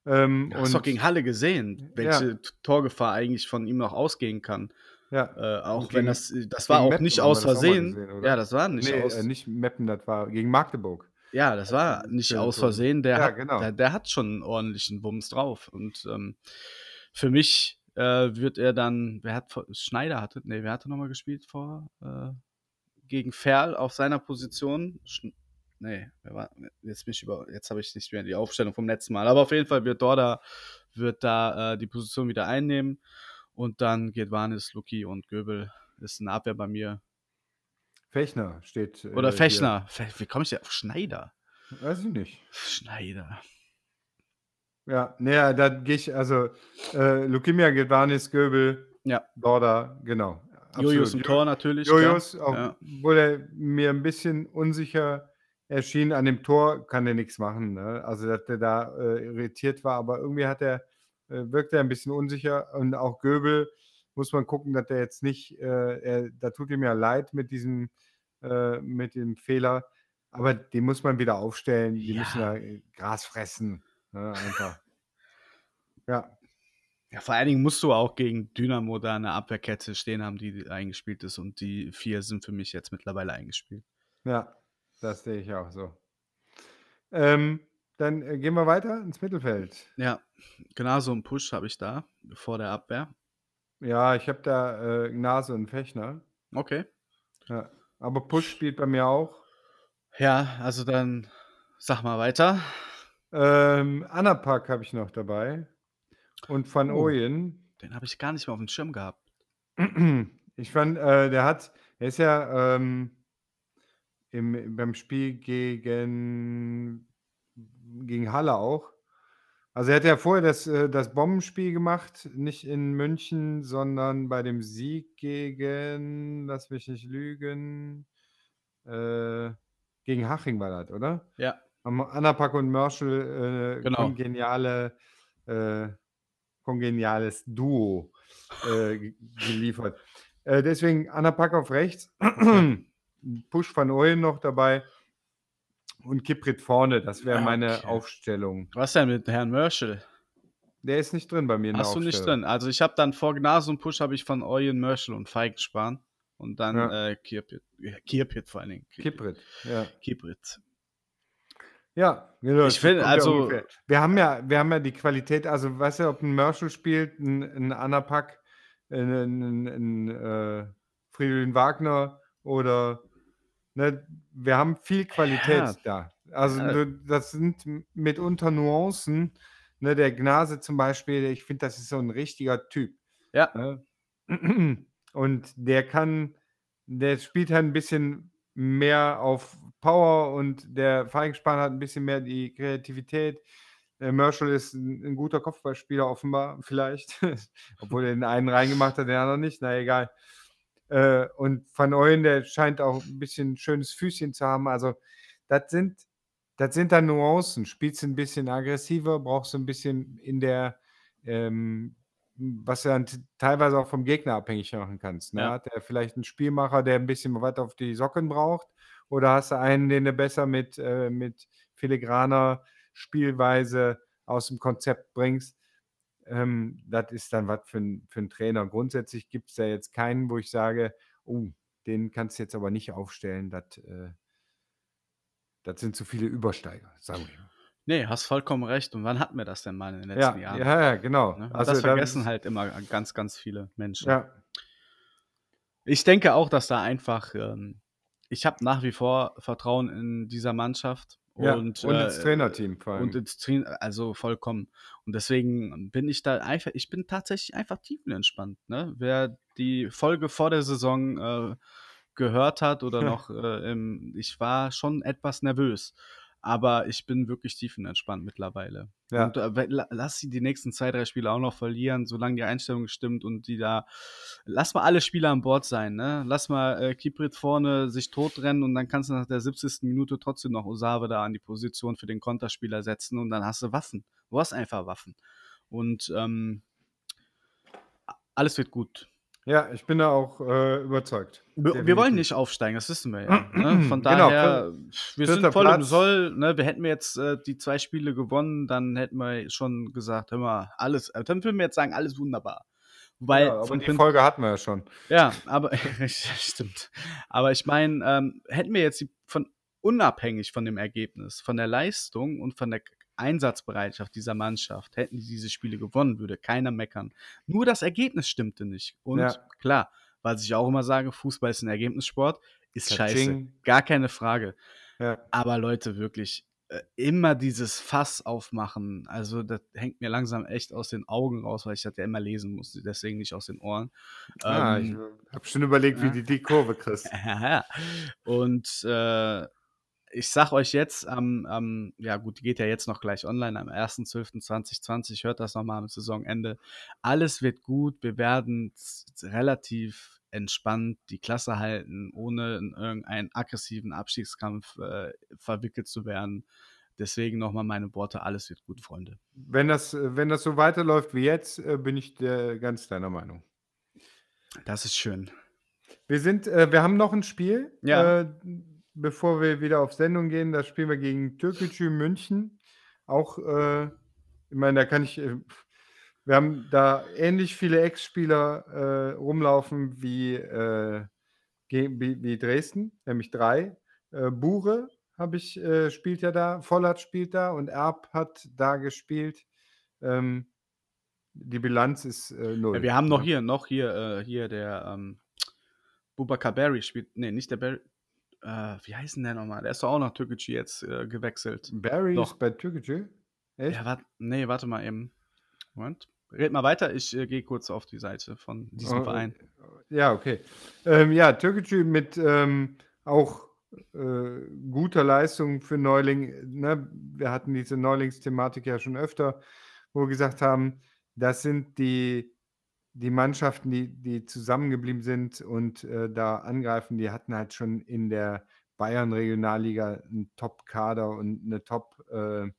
Ähm, Du hast doch gegen Halle gesehen, welche T- Torgefahr eigentlich von ihm noch ausgehen kann. ja. Äh, auch Und wenn gegen- das, das war gegen auch Meppen nicht aus Versehen. gesehen, ja, das war nicht nee, aus. äh, nicht Meppen, das war gegen Magdeburg. Ja, das war nicht Schöne aus. Versehen. Der, Ja, hat, genau. der, der hat schon einen ordentlichen Wumms drauf. Und ähm, für mich äh, wird er dann, wer hat Schneider hatte, nee, wer hatte nochmal gespielt vor äh, gegen Ferl auf seiner Position? Schn nee, wer war, jetzt über, jetzt habe ich nicht mehr die Aufstellung vom letzten Mal. Aber auf jeden Fall wird Dorda wird da äh, die Position wieder einnehmen. Und dann geht Vanis, Luki und Göbel. Ist eine Abwehr bei mir. Fechner steht. äh, Oder hier. Fechner. Fe- Wie komme ich denn auf Schneider? Weiß ich nicht. Schneider. Ja, naja, da gehe ich, also äh, Lukimia, Gedvanis, Göbel, Ja. Dorda, genau. Jojos im. Tor natürlich. Jojos, auch, Ja. obwohl er mir ein bisschen unsicher erschien an dem Tor, kann er nichts machen. Ne? Also, dass der da äh, irritiert war, aber irgendwie hat er, äh, wirkt er ein bisschen unsicher und auch Göbel muss man gucken, dass der jetzt nicht, äh, er, da tut ihm ja leid mit diesem, äh, mit dem Fehler, aber den muss man wieder aufstellen, die Ja. müssen da äh, Gras fressen, ne? einfach. Ja, ja, vor allen Dingen musst du auch gegen Dynamo da eine Abwehrkette stehen haben, die eingespielt ist. Und die vier sind für mich jetzt mittlerweile eingespielt. Ja, das sehe ich auch so. Ähm, dann äh, gehen wir weiter ins Mittelfeld. Ja, genau so einen Push habe ich da vor der Abwehr. Ja, ich habe da äh, Gnase und Fechner. Okay. Ja. Aber Push spielt bei mir auch. Ja, also dann sag mal weiter. Ähm, Anapak habe ich noch dabei. Und Van Oh. Ooyen. Den habe ich gar nicht mehr auf dem Schirm gehabt. Ich fand, äh, der hat, er ist ja ähm, im, beim Spiel gegen, gegen Halle auch. Also er hat ja vorher das, äh, das Bombenspiel gemacht, nicht in München, sondern bei dem Sieg gegen, lass mich nicht lügen, äh, gegen Haching war das, oder? Ja. Haben Anapak und Merschel äh, Genau. kongeniale, äh, kongeniales Duo äh, ge- geliefert. Äh, deswegen Anapak auf rechts, Push van Ooyen noch dabei und Kiprit vorne. Das wäre meine Okay. Aufstellung. Was denn mit Herrn Merschel? Der ist nicht drin bei mir Hast du nicht drin? Also ich habe dann vor Gnase und Push habe ich von Eugen Merschel und Feigenspahn. Und dann Ja. äh, Kirpit. Ja, Kirpit vor allen Dingen. Kiprit, ja. Kiprit. Ja, genau. Ich finde, ja also- ungefähr. wir haben ja, wir haben ja die Qualität, also weißt du, ob ein Merschel spielt, ein, ein Anapak, ein, ein, ein äh, Fridolin Wagner oder ne, wir haben viel Qualität Ja. da. Also Ja. du- das sind mitunter Nuancen. Ne, der Gnase zum Beispiel, ich finde, das ist so ein richtiger Typ. Ja. Ne? Und der kann, der spielt halt ein bisschen mehr auf Power und der Feigenspan hat ein bisschen mehr die Kreativität. äh, Merschel ist ein, ein guter Kopfballspieler, offenbar, vielleicht. Obwohl er den einen reingemacht hat, den anderen nicht. Na egal. Äh, und Van Ooyen, der scheint auch ein bisschen ein schönes Füßchen zu haben. Also, das sind, das sind dann Nuancen. Spielst du ein bisschen aggressiver, brauchst du ein bisschen in der, ähm, was du dann teilweise auch vom Gegner abhängig machen kannst. Ne? Ja. Hat er vielleicht einen Spielmacher, der ein bisschen weiter auf die Socken braucht? Oder hast du einen, den du besser mit, äh, mit filigraner Spielweise aus dem Konzept bringst? Ähm, das ist dann was für, für einen Trainer. Grundsätzlich gibt es da jetzt keinen, wo ich sage, oh, den kannst du jetzt aber nicht aufstellen. Das, äh, das sind zu viele Übersteiger, sagen wir. mal. Nee, hast vollkommen recht. Und wann hatten wir das denn mal in den Ja, letzten Jahren? ja, ja, genau. Ne? Und Also das da vergessen halt immer ganz, ganz viele Menschen. Ja, Ich denke auch, dass da einfach, ähm, ich habe nach wie vor Vertrauen in dieser Mannschaft. Ja. Und, und äh, ins Trainerteam vor allem. Und ins Train also vollkommen. Und deswegen bin ich da einfach, ich bin tatsächlich einfach tiefenentspannt. Ne? Wer die Folge vor der Saison äh, gehört hat oder noch, äh, im, ich war schon etwas nervös. Aber ich bin wirklich tiefenentspannt mittlerweile. Ja. Und äh, lass sie die nächsten zwei, drei Spiele auch noch verlieren, solange die Einstellung stimmt und die da. Lass mal alle Spieler an Bord sein, ne? Lass mal äh, Kiprit vorne sich totrennen und dann kannst du nach der 70. Minute trotzdem noch Osave da an die Position für den Konterspieler setzen und dann hast du Waffen. Du hast einfach Waffen. Und ähm, alles wird gut. Ja, ich bin da auch äh, überzeugt. Wir, wir wollen nicht aufsteigen, das wissen wir ja. Ne? Von Genau, daher, wir sind voll im Platz. Soll. Ne? Wir hätten wir jetzt äh, die zwei Spiele gewonnen, dann hätten wir schon gesagt, hör mal, alles, äh, dann würden wir jetzt sagen, alles wunderbar. Wobei, ja, aber die Prin- Folge hatten wir ja schon. ja, aber stimmt. Aber ich meine, ähm, hätten wir jetzt die, von unabhängig von dem Ergebnis, von der Leistung und von der Einsatzbereitschaft dieser Mannschaft, hätten die diese Spiele gewonnen, würde keiner meckern. Nur das Ergebnis stimmte nicht. Und Ja. klar, was ich auch immer sage, Fußball ist ein Ergebnissport, ist scheiße. Gar keine Frage. Ja. Aber Leute, wirklich, äh, immer dieses Fass aufmachen, also das hängt mir langsam echt aus den Augen raus, weil ich das ja immer lesen musste, deswegen nicht aus den Ohren. Ah, ich Ähm, habe schon überlegt, wie ja. du die Kurve kriegst. ja. Und äh, ich sag euch jetzt, am, am, ja gut, die geht ja jetzt noch gleich online, am 1.12.2020, hört das nochmal am Saisonende. Alles wird gut, wir werden relativ entspannt die Klasse halten, ohne in irgendeinen aggressiven Abstiegskampf äh, verwickelt zu werden. Deswegen nochmal meine Worte, alles wird gut, Freunde. Wenn das, äh, wenn das so weiterläuft wie jetzt, äh, bin ich der, ganz deiner Meinung. Das ist schön. Wir sind, äh, wir haben noch ein Spiel, Ja. äh, bevor wir wieder auf Sendung gehen. Da spielen wir gegen Türkgücü München. Auch, äh, ich meine, da kann ich, äh, wir haben da ähnlich viele Ex-Spieler äh, rumlaufen wie, äh, wie, wie Dresden, nämlich drei. Äh, Bure habe ich, äh, spielt ja da, Vollert spielt da und Erb hat da gespielt. Ähm, die Bilanz ist null. Ja, wir haben noch hier, noch hier, äh, hier der ähm, Bubakar Barry spielt, nee, nicht der Barry, äh, wie heißt denn der nochmal? Der ist doch auch nach Türkgücü jetzt äh, gewechselt. Barry Doch. ist bei Türkgücü? Echt? Ja, warte, nee, warte mal eben. Moment. Red mal weiter, ich äh, gehe kurz auf die Seite von diesem Oh, Verein. Ja, okay. Ähm, ja, Türkgücü mit ähm, auch äh, guter Leistung für Neuling. Ne? Wir hatten diese Neulingsthematik ja schon öfter, wo wir gesagt haben, das sind die, die Mannschaften, die, die zusammengeblieben sind und äh, da angreifen. Die hatten halt schon in der Bayern-Regionalliga einen Top-Kader und eine Top, äh,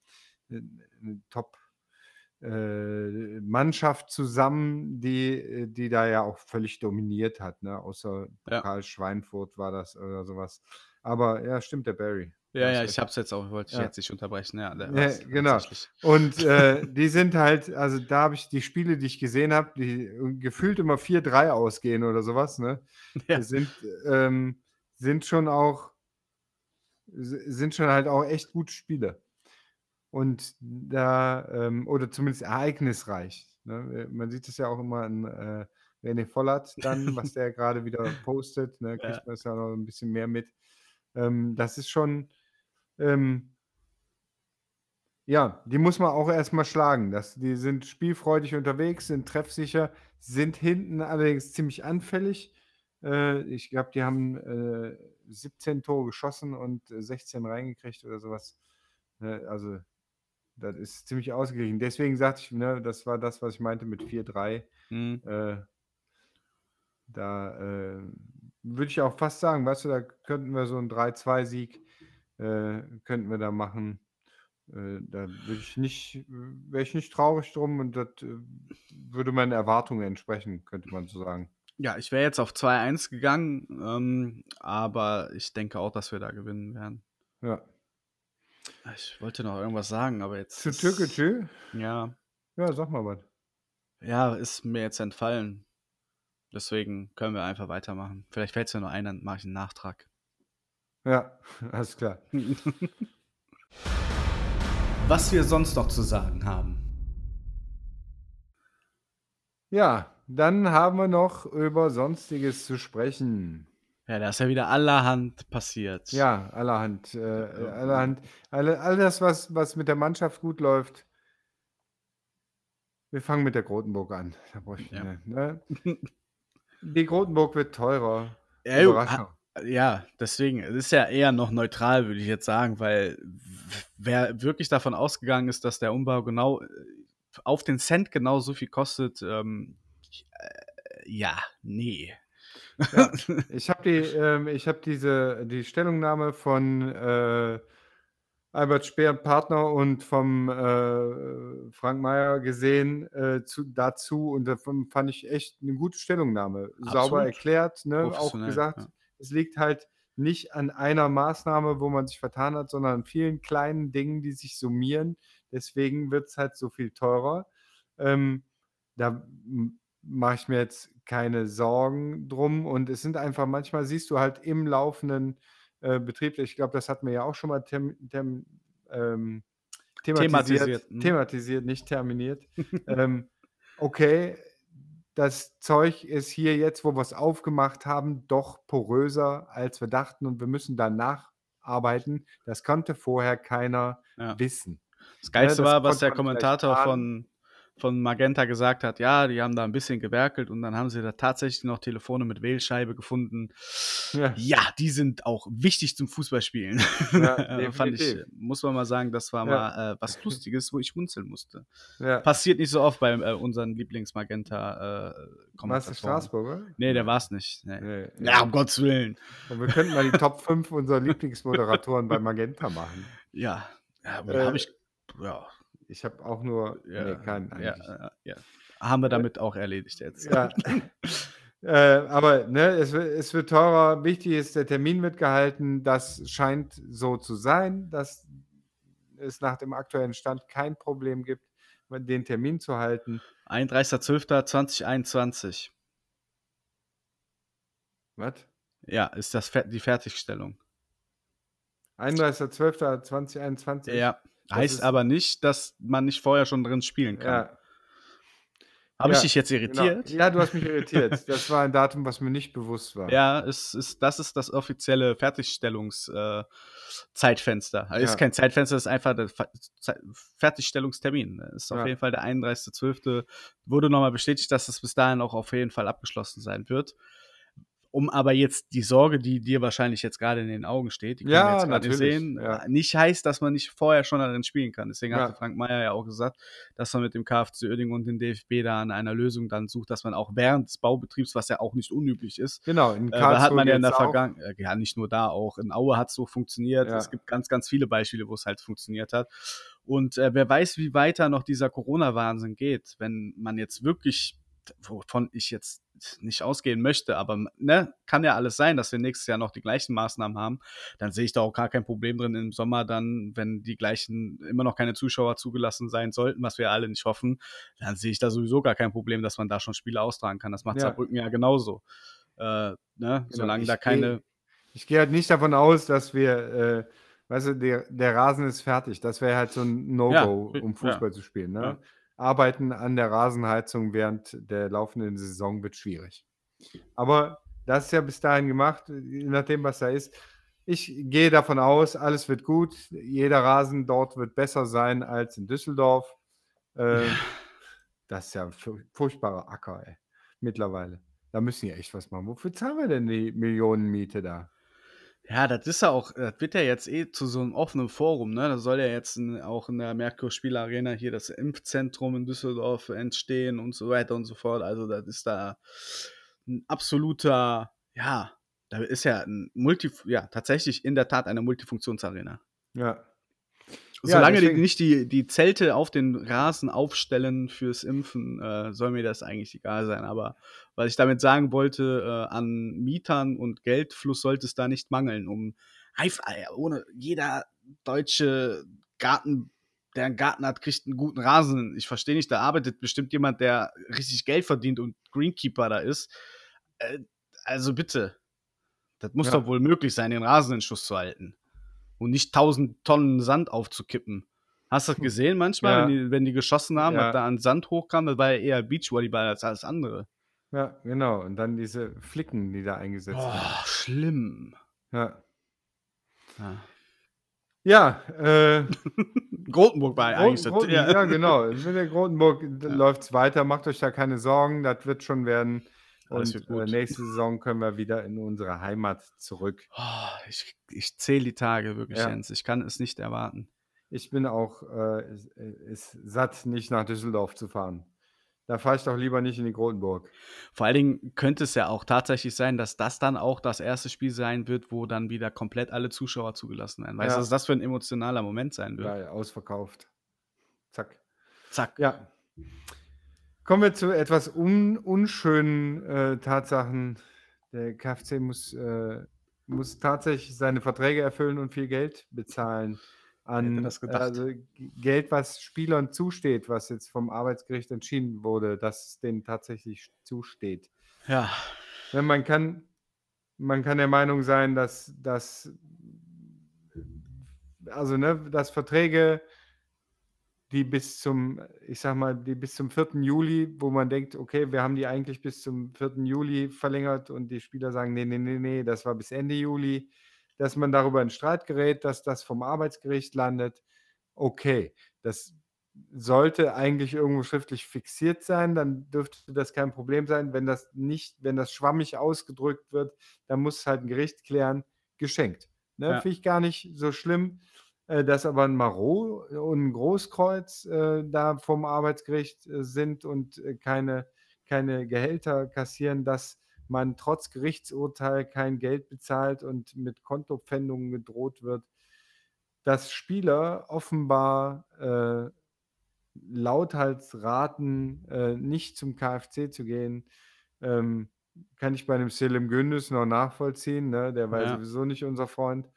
eine Top äh, Mannschaft zusammen, die, äh, die da ja auch völlig dominiert hat, ne? Außer Ja. Pokal Schweinfurt war das oder sowas. Aber ja, stimmt, der Barry. Ja, ja, ich hab's jetzt auch, wollte ich Ja. jetzt nicht unterbrechen. Ja, Ja, genau. Und äh, die sind halt, also da habe ich die Spiele, die ich gesehen habe, die gefühlt immer 4-3 ausgehen oder sowas, ne? Ja. Sind, ähm, sind schon auch, sind schon halt auch echt gute Spiele. Und da, ähm, oder zumindest ereignisreich. Ne? Man sieht es ja auch immer an äh, René Vollert dann, was der gerade wieder postet, ne? kriegt man es ja noch ein bisschen mehr mit. Ähm, das ist schon, ähm, ja, die muss man auch erstmal schlagen. Das, die sind spielfreudig unterwegs, sind treffsicher, sind hinten allerdings ziemlich anfällig. Äh, ich glaube, die haben äh, 17 Tore geschossen und äh, 16 reingekriegt oder sowas. Ne, also das ist ziemlich ausgeglichen. Deswegen sagte ich, ne, das war das, was ich meinte mit 4-3. Mhm. Äh, da äh, würde ich auch fast sagen, weißt du, da könnten wir so einen 3-2-Sieg äh, könnten wir da machen. Äh, da würde ich nicht, wäre ich nicht traurig drum und das äh, würde meinen Erwartungen entsprechen, könnte man so sagen. Ja, ich wäre jetzt auf 2-1 gegangen, ähm, aber ich denke auch, dass wir da gewinnen werden. Ja. Ich wollte noch irgendwas sagen, aber jetzt. Zu Türkgücü? Ja, Ja, sag mal was. ja, ist mir jetzt entfallen. Deswegen können wir einfach weitermachen. Vielleicht fällt es mir nur ein, dann mache ich einen Nachtrag. Ja, alles klar. Was wir sonst noch zu sagen haben. Ja, dann haben wir noch über Sonstiges zu sprechen. Ja, da ist ja wieder allerhand passiert. Ja, allerhand. Äh, allerhand. Alle, all das, was, was mit der Mannschaft gut läuft. Wir fangen mit der Grotenburg an. Da ich, Ja. ne, ne? Die Grotenburg wird teurer. Ja, Überraschung. Ja, deswegen, es ist ja eher noch neutral, würde ich jetzt sagen, weil wer wirklich davon ausgegangen ist, dass der Umbau genau äh, auf den Cent genau so viel kostet, ähm, äh, ja, nee. Ja. Ich habe die, ähm, ich habe diese, die Stellungnahme von äh, Albert Speer, Partner, und vom äh, Frank Mayer gesehen äh, zu, dazu und davon fand ich echt eine gute Stellungnahme. Sauber Absolut. erklärt, ne? auch gesagt, ja. Es liegt halt nicht an einer Maßnahme, wo man sich vertan hat, sondern an vielen kleinen Dingen, die sich summieren. Deswegen wird es halt so viel teurer. Ähm, da mache ich mir jetzt keine Sorgen drum. Und es sind einfach, manchmal siehst du halt im laufenden äh, Betrieb, ich glaube, das hatten wir ja auch schon mal tem, tem, ähm, thematisiert, Thematisiert, mhm. thematisiert, nicht terminiert. ähm, okay, das Zeug ist hier jetzt, wo wir es aufgemacht haben, doch poröser, als wir dachten und wir müssen danach arbeiten. Das konnte vorher keiner Ja. wissen. Das Geilste das war, was der Kommentator von, von Magenta gesagt hat. Ja, die haben da ein bisschen gewerkelt und dann haben sie da tatsächlich noch Telefone mit Wählscheibe gefunden. Ja. Ja, die sind auch wichtig zum Fußballspielen. Ja, Fand ich, muss man mal sagen, das war Ja. mal äh, was Lustiges, wo ich schmunzeln musste. Passiert nicht so oft bei äh, unseren Lieblings-Magenta äh, Warst du Kommentatoren. Straßburger? Nee, der war's nicht. Nee. Nee, Ja, um Gottes Willen. Und wir könnten mal die Top 5 unserer Lieblingsmoderatoren bei Magenta machen. Ja, ja Äh, habe ich. Ja, Ich habe auch nur. ja, nee, keinen eigentlich. ja, ja. Haben wir damit auch erledigt jetzt. Ja. äh, aber ne, es, wird- es wird teurer. Wichtig ist, der Termin wird gehalten. Das scheint so zu sein, dass es nach dem aktuellen Stand kein Problem gibt, den Termin zu halten. 31.12.2021. Was? Ja, ist das die Fertigstellung. 31.12.2021? Ja. Das Heißt aber nicht, dass man nicht vorher schon drin spielen kann. Ja, Habe Ja, ich dich jetzt genau. irritiert? Ja, du hast mich irritiert. Das war ein Datum, was mir nicht bewusst war. Ja, es ist, das ist das offizielle Fertigstellungszeitfenster. Äh. Also Ja. ist kein Zeitfenster, ist einfach der Fertigstellungstermin. Ist auf Ja. jeden Fall der 31.12. Wurde nochmal bestätigt, dass es bis dahin auch auf jeden Fall abgeschlossen sein wird. Um aber jetzt die Sorge, die dir wahrscheinlich jetzt gerade in den Augen steht, die können Ja, wir jetzt gerade sehen, ja. nicht heißt, dass man nicht vorher schon darin spielen kann. Deswegen Ja. hatte Frank Meyer ja auch gesagt, dass man mit dem KFC Uerdingen und dem DFB da an einer Lösung dann sucht, dass man auch während des Baubetriebs, was ja auch nicht unüblich ist, Genau, in äh, da hat man ja in der. Vergangenheit, ja nicht nur da, auch in Aue hat es so funktioniert. Es gibt ganz, ganz viele Beispiele, wo es halt funktioniert hat. Und äh, wer weiß, wie weiter noch dieser Corona-Wahnsinn geht, wenn man jetzt wirklich, wovon ich jetzt nicht ausgehen möchte, aber ne, kann ja alles sein, dass wir nächstes Jahr noch die gleichen Maßnahmen haben, dann sehe ich da auch gar kein Problem drin im Sommer dann, wenn die gleichen immer noch keine Zuschauer zugelassen sein sollten, was wir alle nicht hoffen, dann sehe ich da sowieso gar kein Problem, dass man da schon Spiele austragen kann. Das macht Ja. Saarbrücken ja genauso. Äh, ne? Genau, Solange ich da keine. Ich gehe halt nicht davon aus, dass wir, äh, weißt du, der, der Rasen ist fertig. Das wäre halt so ein No-Go, Ja, um ja. Fußball zu spielen. Ne? Ja. Arbeiten an der Rasenheizung während der laufenden Saison wird schwierig. Aber das ist ja bis dahin gemacht, je nachdem, was da ist. Ich gehe davon aus, alles wird gut. Jeder Rasen dort wird besser sein als in Düsseldorf. Äh, das ist ja ein fur- furchtbarer Acker, ey, mittlerweile. Da müssen wir echt was machen. Wofür zahlen wir denn die Millionenmiete da? Ja, das ist ja auch, das wird ja jetzt eh zu so einem offenen Forum, ne? Da soll ja jetzt in, auch in der Merkur Spielarena hier das Impfzentrum in Düsseldorf entstehen und so weiter und so fort. Also, das ist da ein absoluter, ja, da ist ja ein Multi, ja, tatsächlich in der Tat eine Multifunktionsarena. Ja. Solange deswegen- die nicht die, die Zelte auf den Rasen aufstellen fürs Impfen, äh, soll mir das eigentlich egal sein. Aber was ich damit sagen wollte, äh, an Mietern und Geldfluss sollte es da nicht mangeln, um einfach, äh, ohne jeder deutsche Garten, der einen Garten hat, kriegt einen guten Rasen. Ich verstehe nicht, da arbeitet bestimmt jemand, der richtig Geld verdient und Greenkeeper da ist. Äh, also bitte, das muss Ja. doch wohl möglich sein, den Rasen in Schuss zu halten und nicht tausend Tonnen Sand aufzukippen. Hast du das gesehen manchmal, Ja. wenn, die, wenn die geschossen haben, Ja. was da an Sand hochkam? Das war ja eher Beachvolleyball als alles andere. Ja, genau. Und dann diese Flicken, die da eingesetzt. Boah, schlimm. Ja. Ja. Ja, äh, Grotenburg war ja eigentlich Groten, das. Groten, ja. genau. Mit der Grotenburg Ja. läuft es weiter. Macht euch da keine Sorgen. Das wird schon werden. Und äh, nächste Saison können wir wieder in unsere Heimat zurück. Oh, ich ich zähle die Tage wirklich, Ja. Jens. Ich kann es nicht erwarten. Ich bin auch äh, ist, ist satt, nicht nach Düsseldorf zu fahren. Da fahre ich doch lieber nicht in die Grotenburg. Vor allen Dingen könnte es ja auch tatsächlich sein, dass das dann auch das erste Spiel sein wird, wo dann wieder komplett alle Zuschauer zugelassen werden. Weißt du, Ja. was das für ein emotionaler Moment sein wird? Geil, ausverkauft. Zack. Zack. Ja. Kommen wir zu etwas un unschönen äh, Tatsachen. Der KfC muss, äh, muss tatsächlich seine Verträge erfüllen und viel Geld bezahlen. An? Also Geld, was Spielern zusteht, was jetzt vom Arbeitsgericht entschieden wurde, dass es denen tatsächlich zusteht. Ja. Ja, man kann, man kann der Meinung sein, dass, dass, also, ne, dass Verträge, die bis zum, ich sag mal, die bis zum 4. Juli, wo man denkt, okay, wir haben die eigentlich bis zum 4. Juli verlängert und die Spieler sagen, nee, nee, nee, nee, das war bis Ende Juli, dass man darüber in Streit gerät, dass das vom Arbeitsgericht landet. Okay, das sollte eigentlich irgendwo schriftlich fixiert sein, dann dürfte das kein Problem sein. Wenn das nicht, wenn das schwammig ausgedrückt wird, dann muss es halt ein Gericht klären, geschenkt. Ne? Ja. Finde ich gar nicht so schlimm, äh, dass aber ein Marot und ein Großkreuz äh, da vom Arbeitsgericht äh, sind und äh, keine, keine Gehälter kassieren, dass man trotz Gerichtsurteil kein Geld bezahlt und mit Kontopfändungen gedroht wird, dass Spieler offenbar äh, lauthals raten, äh, nicht zum KfC zu gehen, ähm, kann ich bei einem Selim Gündüz noch nachvollziehen. Ne? Der war Ja. sowieso nicht unser Freund.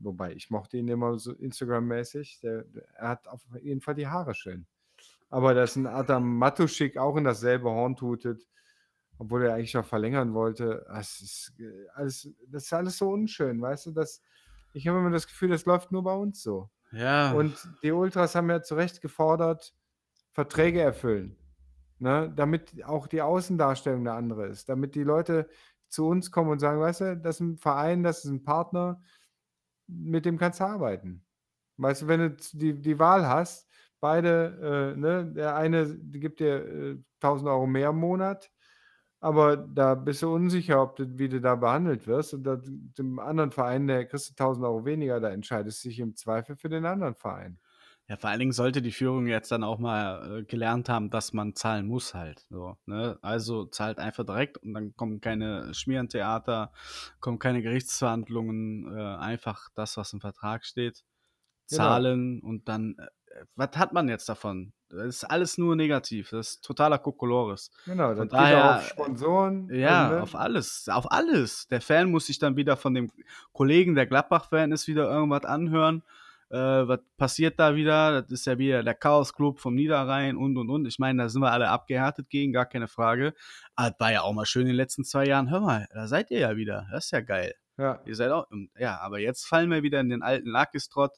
Wobei, ich mochte ihn immer so Instagram-mäßig. Er hat auf jeden Fall die Haare schön. Aber dass ein Adam Matuschik auch in dasselbe Horn tutet, obwohl er eigentlich noch verlängern wollte, das ist, äh, alles, das ist alles so unschön, weißt du? Das, ich habe immer das Gefühl, das läuft nur bei uns so. Ja. Und die Ultras haben ja zu Recht gefordert, Verträge erfüllen. Ne? Damit auch die Außendarstellung eine andere ist. Damit die Leute zu uns kommen und sagen, weißt du, das ist ein Verein, das ist ein Partner, mit dem kannst du arbeiten. Weißt du, wenn du die, die Wahl hast, beide, äh, ne, der eine gibt dir äh, 1000 Euro mehr im Monat, aber da bist du unsicher, ob du, wie du da behandelt wirst. Und dem anderen Verein, der kriegst du 1000 Euro weniger, da entscheidest du dich im Zweifel für den anderen Verein. Ja, vor allen Dingen sollte die Führung jetzt dann auch mal äh, gelernt haben, dass man zahlen muss halt. So, ne? Also zahlt einfach direkt und dann kommen keine Schmierentheater, kommen keine Gerichtsverhandlungen, äh, einfach das, was im Vertrag steht, Genau. zahlen und dann, äh, was hat man jetzt davon? Das ist alles nur negativ, das ist totaler Kokolores. Genau, das daher, auf Sponsoren. Ja, und, ne? auf alles, auf alles. Der Fan muss sich dann wieder von dem Kollegen, der Gladbach-Fan ist, wieder irgendwas anhören. Äh, was passiert da wieder? Das ist ja wieder der Chaos-Club vom Niederrhein und und und. Ich meine, da sind wir alle abgehärtet gegen, gar keine Frage. Aber das war ja auch mal schön in den letzten zwei Jahren. Hör mal, da seid ihr ja wieder. Das ist ja geil. Ja, Ihr seid auch, ja, aber jetzt fallen wir wieder in den alten Lakistrott,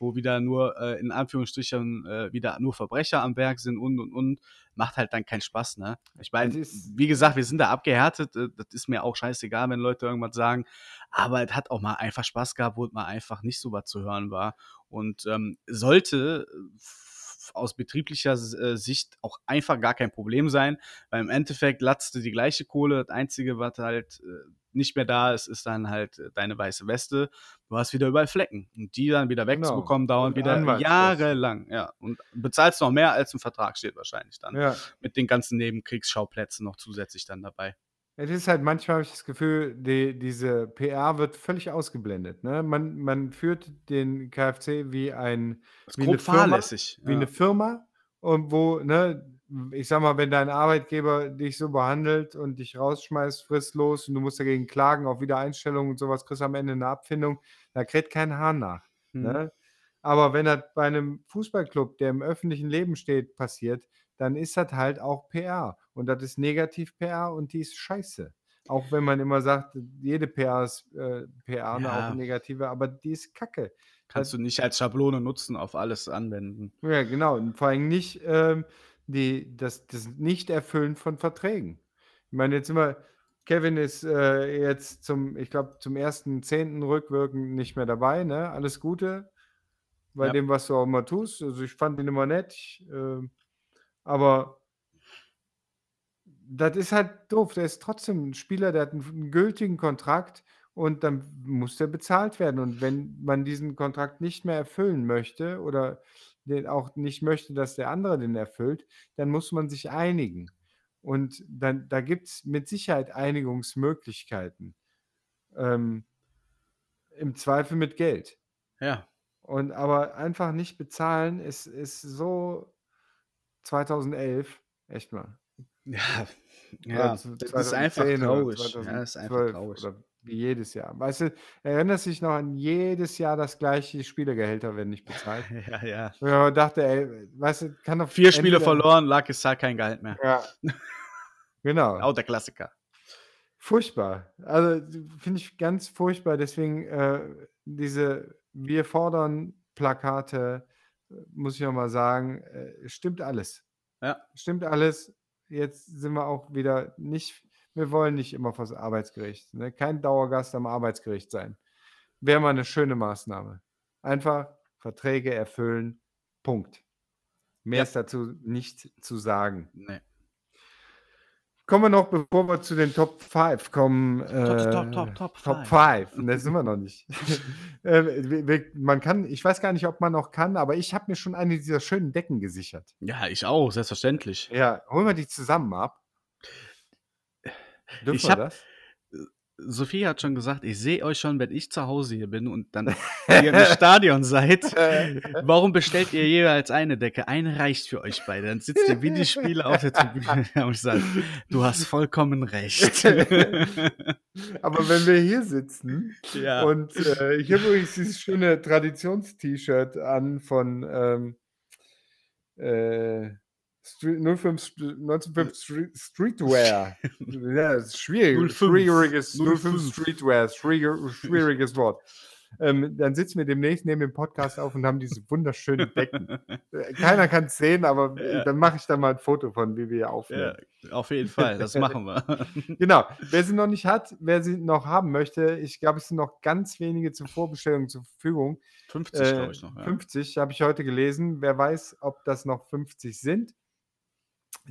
wo wieder nur, äh, in Anführungsstrichen, äh, wieder nur Verbrecher am Werk sind und und und. Macht halt dann keinen Spaß, ne? Ich meine, wie gesagt, wir sind da abgehärtet. äh, Das ist mir auch scheißegal, wenn Leute irgendwas sagen. Aber es hat auch mal einfach Spaß gehabt, wo es mal einfach nicht so was zu hören war. Und ähm, sollte äh, aus betrieblicher äh, Sicht auch einfach gar kein Problem sein, weil im Endeffekt latzte die gleiche Kohle. Das Einzige, was halt äh, nicht mehr da ist, ist dann halt äh, deine weiße Weste. Du hast wieder überall Flecken. Und die dann wieder Genau. wegzubekommen, dauert Und wieder jahrelang. Ja. Und bezahlst noch mehr, als im Vertrag steht wahrscheinlich dann. Ja. Mit den ganzen Nebenkriegsschauplätzen noch zusätzlich dann dabei. Es ist halt manchmal habe ich das Gefühl, die, diese PR wird völlig ausgeblendet. Ne? Man, man führt den KfC wie ein Wie eine Firma, fahrlässig. wie ja. eine Firma und wo, ne, ich sag mal, wenn dein Arbeitgeber dich so behandelt und dich rausschmeißt, fristlos und du musst dagegen klagen auf Wiedereinstellung und sowas, kriegst du am Ende eine Abfindung, da kräht kein Hahn nach. Mhm. Ne? Aber wenn das bei einem Fußballclub, der im öffentlichen Leben steht, passiert, dann ist das halt auch PR. Und das ist Negativ-PR und die ist scheiße. Auch wenn man immer sagt, jede PR ist äh, PR, ne, Ja. auch negative, aber die ist kacke. Kannst du nicht als Schablone nutzen, auf alles anwenden. Ja, genau. Und vor allem nicht ähm, die, das, das Nicht-Erfüllen von Verträgen. Ich meine, jetzt immer, Kevin ist äh, jetzt zum, ich glaube, zum ersten Zehnten rückwirkend nicht mehr dabei, ne? Alles Gute bei Ja. dem, was du auch immer tust. Also ich fand ihn immer nett. Ähm, aber das ist halt doof. Der ist trotzdem ein Spieler, der hat einen, einen gültigen Kontrakt und dann muss der bezahlt werden. Und wenn man diesen Kontrakt nicht mehr erfüllen möchte oder den auch nicht möchte, dass der andere den erfüllt, dann muss man sich einigen. Und dann, da gibt es mit Sicherheit Einigungsmöglichkeiten. Ähm, Im Zweifel mit Geld. Ja. Und aber einfach nicht bezahlen ist, ist so 2011, echt mal. Ja, ja zu- das ist einfach 2010 traurig. Ja, das ist einfach 2012 traurig. Oder wie jedes Jahr. Weißt du, erinnerst dich noch an jedes Jahr das gleiche, die Spielergehälter werden nicht bezahlt. Ja, ja. Und man dachte, ey, weißt du, kann doch Vier Spiele verloren, lag es halt kein Gehalt mehr. Ja. genau. Auch der Klassiker. Furchtbar. Also finde ich ganz furchtbar. Deswegen äh, diese Wir fordern Plakate, muss ich noch mal sagen, äh, stimmt alles. Ja. Stimmt alles. Jetzt sind wir auch wieder nicht, wir wollen nicht immer vors Arbeitsgericht. Ne? Kein Dauergast am Arbeitsgericht sein. Wäre mal eine schöne Maßnahme. Einfach Verträge erfüllen. Punkt. Mehr Ja. ist dazu nicht zu sagen. Nee. Kommen wir noch, bevor wir zu den Top 5 kommen. top, äh, top, top, top Top five. 5. Das sind wir noch nicht. äh, man kann, ich weiß gar nicht, ob man noch kann, aber ich habe mir schon eine dieser schönen Decken gesichert. Ja, ich auch, selbstverständlich. Ja, holen wir die zusammen ab. Dürfen Ich wir hab- das? Sophie hat schon gesagt, ich sehe euch schon, wenn ich zu Hause hier bin und dann ihr im Stadion seid. Warum bestellt ihr jeweils eine Decke? Eine reicht für euch beide. Dann sitzt ihr wie die Spieler auf der Tribüne und sagt, du hast vollkommen recht. aber wenn wir hier sitzen ja. und äh, ich habe übrigens dieses schöne Traditions-T-Shirt an von ähm, äh, Street, 05, St- 1905 Street, Streetwear. ja, das ist schwierig. 05. Schwieriges 05 05. Streetwear, schwierig, schwieriges Wort. Ähm, dann sitzen wir demnächst neben dem Podcast auf und haben diese wunderschönen Decken. Äh, Keiner kann es sehen, aber äh, Ja. dann mache ich da mal ein Foto von, wie wir aufnehmen. ja, auf jeden Fall, das machen wir. Genau. Wer sie noch nicht hat, wer sie noch haben möchte, ich glaube, es sind noch ganz wenige zur Vorbestellung zur Verfügung. 50, Äh, glaube ich noch. Ja. 50 habe ich heute gelesen. Wer weiß, ob das noch 50 sind.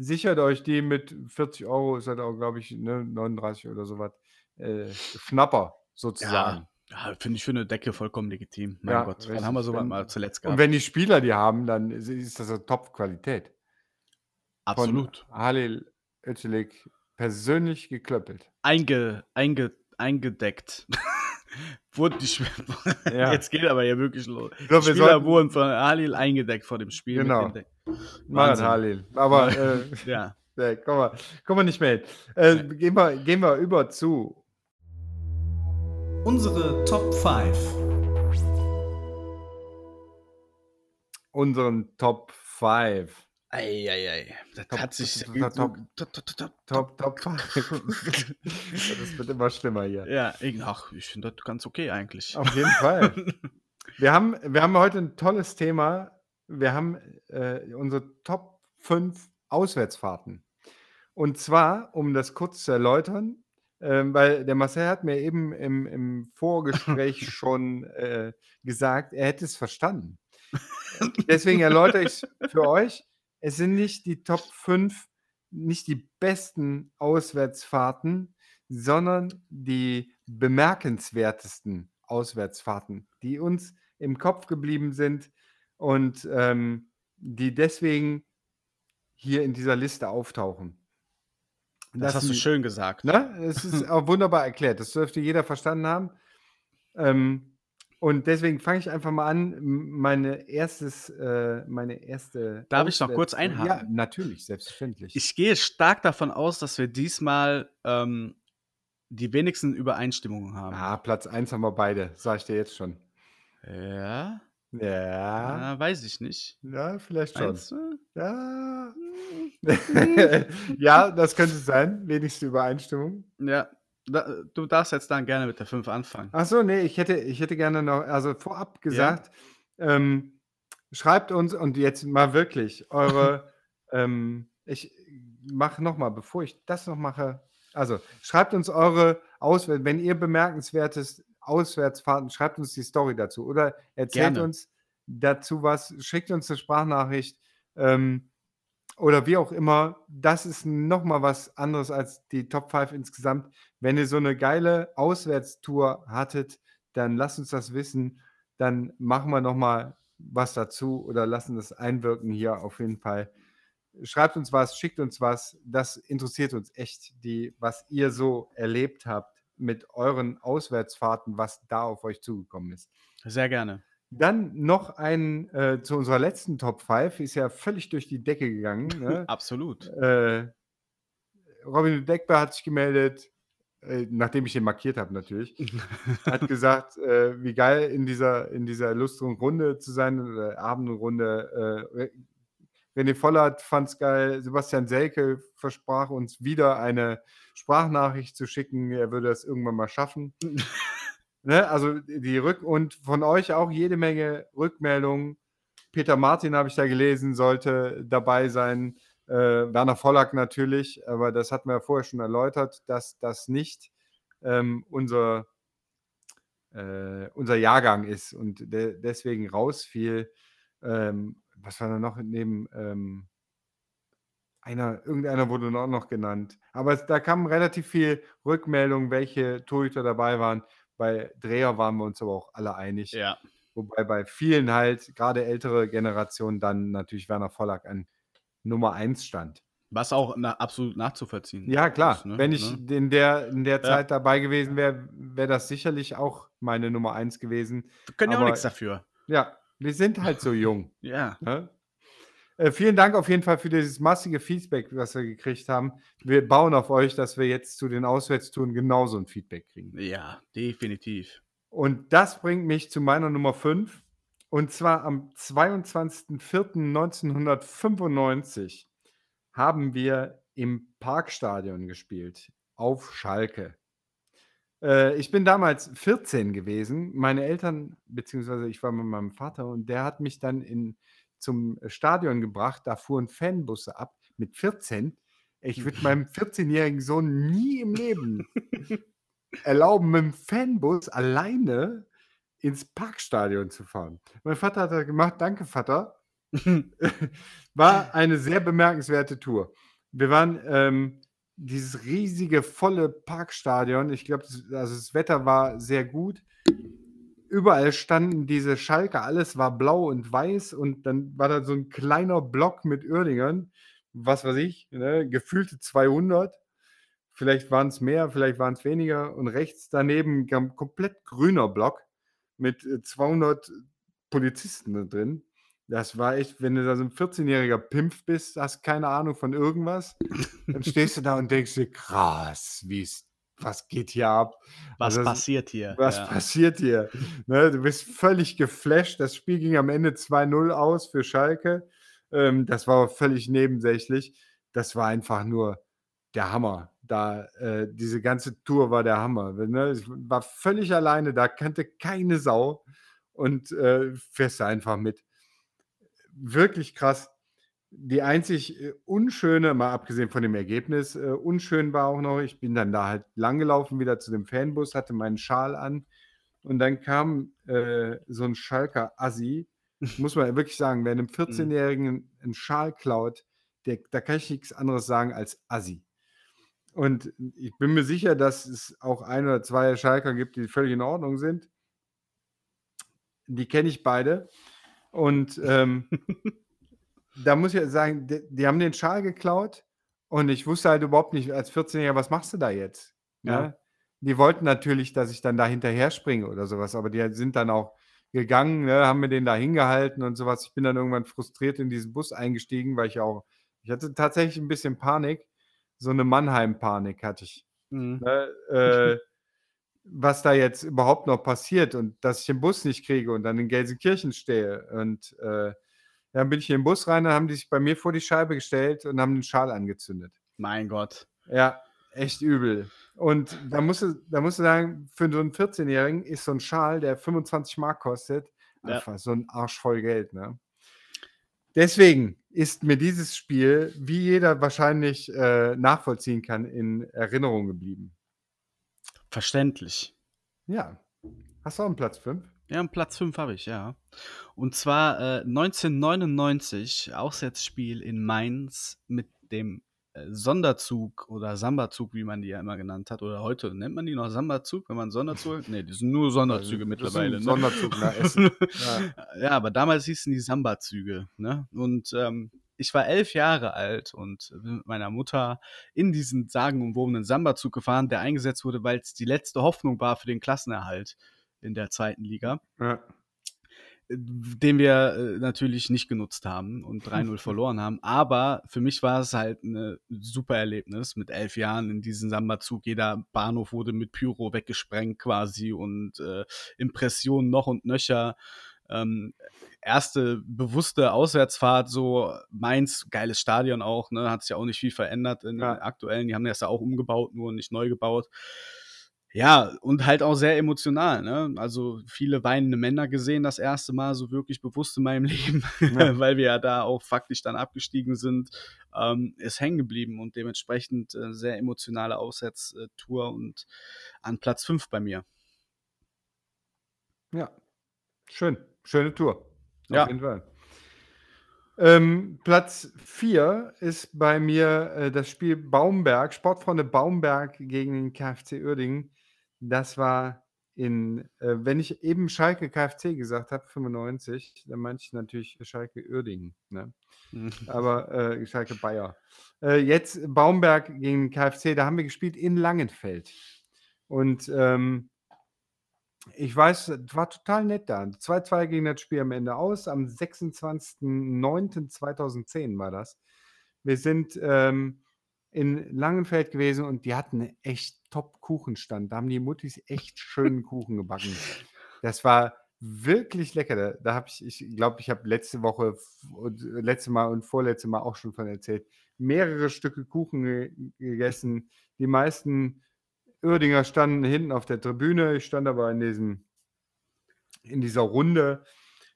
Sichert euch die mit 40 Euro, ist halt auch, glaube ich, ne, 39 oder sowas. Äh, Schnapper sozusagen. Ja, finde ich für eine Decke vollkommen legitim. Mein Ja, Gott, wann richtig. haben wir sowas mal zuletzt Und gehabt? wenn die Spieler die haben, dann ist- ist das eine Top-Qualität. Absolut. Von Halil Öcelik persönlich geklöppelt. Einge, einge, eingedeckt. Wurden die Sp- Ja. Jetzt geht aber ja wirklich los. Glaub, Spieler sollten- wurden von Halil eingedeckt vor dem Spiel. Genau. Marat. Halil. Aber äh, Ja. Nee, komm mal, komm mal nicht mehr hin. Äh, gehen, wir, gehen wir über zu. Unsere Top 5. unseren Top 5. Eieiei. Das Top, hat sich. top, top, top. top, top, top, Top, Top 5. das wird immer schlimmer hier. Ja, ich- ach, ich finde das ganz okay eigentlich. Auf jeden Fall. Wir haben, wir haben heute ein tolles Thema. Wir haben äh, unsere Top 5 Auswärtsfahrten. Und zwar, um das kurz zu erläutern, ähm, weil der Marcel hat mir eben im, im Vorgespräch schon äh, gesagt, er hätte es verstanden. Deswegen erläutere ich es für euch. Es sind nicht die Top 5, nicht die besten Auswärtsfahrten, sondern die bemerkenswertesten Auswärtsfahrten, die uns im Kopf geblieben sind und ähm, die deswegen hier in dieser Liste auftauchen. Das, hast du schön gesagt. Ne? Es ist auch wunderbar erklärt. Das dürfte jeder verstanden haben. Ähm, und deswegen fange ich einfach mal an. Meine erstes, äh, meine erste. Darf ich noch kurz einhaken? Ja, natürlich, selbstverständlich. Ich gehe stark davon aus, dass wir diesmal ähm, die wenigsten Übereinstimmungen haben. ah, Platz 1 haben wir beide, sage ich dir jetzt schon. Ja, Ja, äh, weiß ich nicht. ja, vielleicht schon. Meinst du? Ja. ja, das könnte sein. Wenigste Übereinstimmung. Ja, da, du darfst jetzt dann gerne mit der 5 anfangen. Ach so, nee, ich hätte, ich hätte gerne noch, also vorab gesagt, ähm, schreibt uns und jetzt mal wirklich eure, ähm, ich mache nochmal, bevor ich das noch mache, also schreibt uns eure Auswärts, wenn ihr bemerkenswertes Auswärtsfahrten, schreibt uns die Story dazu oder erzählt Gerne. uns dazu was, schickt uns eine Sprachnachricht ähm, oder wie auch immer. Das ist nochmal was anderes als die Top 5 insgesamt. Wenn ihr so eine geile Auswärtstour hattet, dann lasst uns das wissen. Dann machen wir nochmal was dazu oder lassen das einwirken hier auf jeden Fall. Schreibt uns was, schickt uns was. Das interessiert uns echt, die, was ihr so erlebt habt mit euren Auswärtsfahrten, was da auf euch zugekommen ist. Sehr gerne. Dann noch ein äh, zu unserer letzten Top 5, ist ja völlig durch die Decke gegangen. Ne? Absolut. äh, Robin Deckber hat sich gemeldet, äh, nachdem ich den markiert habe natürlich, hat gesagt, äh, wie geil in dieser, in dieser illustren Runde zu sein, oder Abendrunde. Re- René Vollert fand es geil, Sebastian Selke versprach uns wieder eine Sprachnachricht zu schicken, er würde das irgendwann mal schaffen. ne? Also die Rück- und von euch auch jede Menge Rückmeldungen. Peter Martin habe ich da gelesen, sollte dabei sein. Äh, Werner Vollack natürlich, aber das hatten wir ja vorher schon erläutert, dass das nicht ähm, unser, äh, unser Jahrgang ist und de deswegen rausfiel. Ähm, was war da noch neben ähm, einer, irgendeiner wurde auch noch genannt. Aber es, da kamen relativ viel Rückmeldungen, welche Torhüter dabei waren. Bei Dreher waren wir uns aber auch alle einig. Ja. Wobei bei vielen halt, gerade ältere Generationen, dann natürlich Werner Vollack an Nummer 1 stand. Was auch na, absolut nachzuvollziehen Ja, klar. ist, ne? Wenn ich Ne? in der, in der Ja. Zeit dabei gewesen wäre, wäre das sicherlich auch meine Nummer 1 gewesen. Wir können ja auch nichts dafür. Ja, wir sind halt so jung. Ja. Ne? Äh, vielen Dank auf jeden Fall für dieses massige Feedback, was wir gekriegt haben. Wir bauen auf euch, dass wir jetzt zu den Auswärtstouren genauso ein Feedback kriegen. Ja, definitiv. Und das bringt mich zu meiner Nummer 5. Und zwar am 22.04.1995 haben wir im Parkstadion gespielt, auf Schalke. Äh, ich bin damals 14 gewesen. Meine Eltern, beziehungsweise ich war mit meinem Vater und der hat mich dann in, zum Stadion gebracht. Da fuhren Fanbusse ab mit 14. Ich würde meinem 14-jährigen Sohn nie im Leben erlauben, mit dem Fanbus alleine ins Parkstadion zu fahren. Mein Vater hat das gemacht. Danke, Vater. War eine sehr bemerkenswerte Tour. Wir waren ähm, dieses riesige, volle Parkstadion. Ich glaube, das, also das Wetter war sehr gut. Überall standen diese Schalke, alles war blau und weiß und dann war da so ein kleiner Block mit Uerdingern, was weiß ich, ne, gefühlte 200. Vielleicht waren es mehr, vielleicht waren es weniger. Und rechts daneben ein komplett grüner Block mit äh, 200 Polizisten da drin. Das war echt, wenn du da so ein 14-jähriger Pimpf bist, hast keine Ahnung von irgendwas, dann stehst du da und denkst dir, krass, wie ist, was geht hier ab? Was Also passiert hier? Was ja. passiert hier? Ne, du bist völlig geflasht. Das Spiel ging am Ende 2-0 aus für Schalke. Ähm, das war völlig nebensächlich. Das war einfach nur der Hammer. Da, äh, diese ganze Tour war der Hammer. Ne? Ich war völlig alleine, da kannte keine Sau und äh, fährst einfach mit. Wirklich krass. Die einzig äh, unschöne, mal abgesehen von dem Ergebnis, äh, unschön war auch noch, ich bin dann da halt langgelaufen wieder zu dem Fanbus, hatte meinen Schal an und dann kam äh, so ein Schalker Assi, muss man wirklich sagen, wer einem 14-Jährigen einen Schal klaut, der, da kann ich nichts anderes sagen als Assi. Und ich bin mir sicher, dass es auch ein oder zwei Schalker gibt, die völlig in Ordnung sind. Die kenne ich beide. Und ähm, da muss ich sagen, die, die, haben den Schal geklaut und ich wusste halt überhaupt nicht als 14-Jähriger, was machst du da jetzt? Ja. Ne? Die wollten natürlich, dass ich dann da hinterher springe oder sowas, aber die sind dann auch gegangen, ne, haben mir den da hingehalten und sowas. Ich bin dann irgendwann frustriert in diesen Bus eingestiegen, weil ich auch, ich hatte tatsächlich ein bisschen Panik, so eine Mannheim-Panik hatte ich. Mhm. Ne, äh, was da jetzt überhaupt noch passiert und dass ich den Bus nicht kriege und dann in Gelsenkirchen stehe. Und äh, dann bin ich in den Bus rein, dann haben die sich bei mir vor die Scheibe gestellt und haben den Schal angezündet. Mein Gott. Ja, echt übel. Und da musst du, da musst du sagen, für so einen 14-Jährigen ist so ein Schal, der 25 Mark kostet, ja. einfach so ein Arsch voll Geld. Ne? Deswegen ist mir dieses Spiel, wie jeder wahrscheinlich äh, nachvollziehen kann, in Erinnerung geblieben. Verständlich. Ja. Hast du auch einen Platz 5? Ja, einen Platz 5 habe ich, ja. Und zwar äh, 1999, Auswärtsspiel in Mainz mit dem äh, Sonderzug oder Samba-Zug, wie man die ja immer genannt hat, oder heute nennt man die noch Samba-Zug, wenn man Sonderzug. Ne, die sind nur Sonderzüge also, mittlerweile. Ne? Sonderzug nach Essen. ja. ja. aber damals hießen die Samba-Züge. Ne? Und ähm, ich war elf Jahre alt und bin mit meiner Mutter in diesen sagenumwobenen Samba-Zug gefahren, der eingesetzt wurde, weil es die letzte Hoffnung war für den Klassenerhalt in der zweiten Liga. Ja den wir äh, natürlich nicht genutzt haben und 3-0 verloren haben. Aber für mich war es halt ein super Erlebnis mit elf Jahren in diesem Samba-Zug. Jeder Bahnhof wurde mit Pyro weggesprengt quasi und äh, Impressionen noch und nöcher. Ähm, erste bewusste Auswärtsfahrt, so Mainz, geiles Stadion auch, ne, hat sich ja auch nicht viel verändert in ja. den aktuellen. Die haben das ja auch umgebaut, nur nicht neu gebaut. Ja, und halt auch sehr emotional, ne? Also viele weinende Männer gesehen das erste Mal so wirklich bewusst in meinem Leben, ja. weil wir ja da auch faktisch dann abgestiegen sind, ähm, ist hängen geblieben und dementsprechend äh, sehr emotionale Auswärtstour und an Platz 5 bei mir. Ja, schön. Schöne Tour. Auf ja. jeden Fall. Ähm, Platz 4 ist bei mir äh, das Spiel Baumberg, Sportfreunde Baumberg gegen den KfC Uerdingen. Das war in, äh, wenn ich eben Schalke KfC gesagt habe, 95, dann meinte ich natürlich Schalke Uerdingen. Ne? Aber äh, Schalke Bayer. Äh, jetzt Baumberg gegen KfC, da haben wir gespielt in Langenfeld. Und ähm, ich weiß, es war total nett da. 2-2 ging das Spiel am Ende aus. Am 26.09.2010 war das. Wir sind ähm, in Langenfeld gewesen und die hatten echt Top-Kuchenstand. Da haben die Muttis echt schönen Kuchen gebacken. Das war wirklich lecker. Da, da habe ich, ich glaube, ich habe letzte Woche, letzte Mal und vorletzte Mal auch schon von erzählt, mehrere Stücke Kuchen ge gegessen. Die meisten Uerdinger standen hinten auf der Tribüne. Ich stand aber in diesem, in dieser Runde,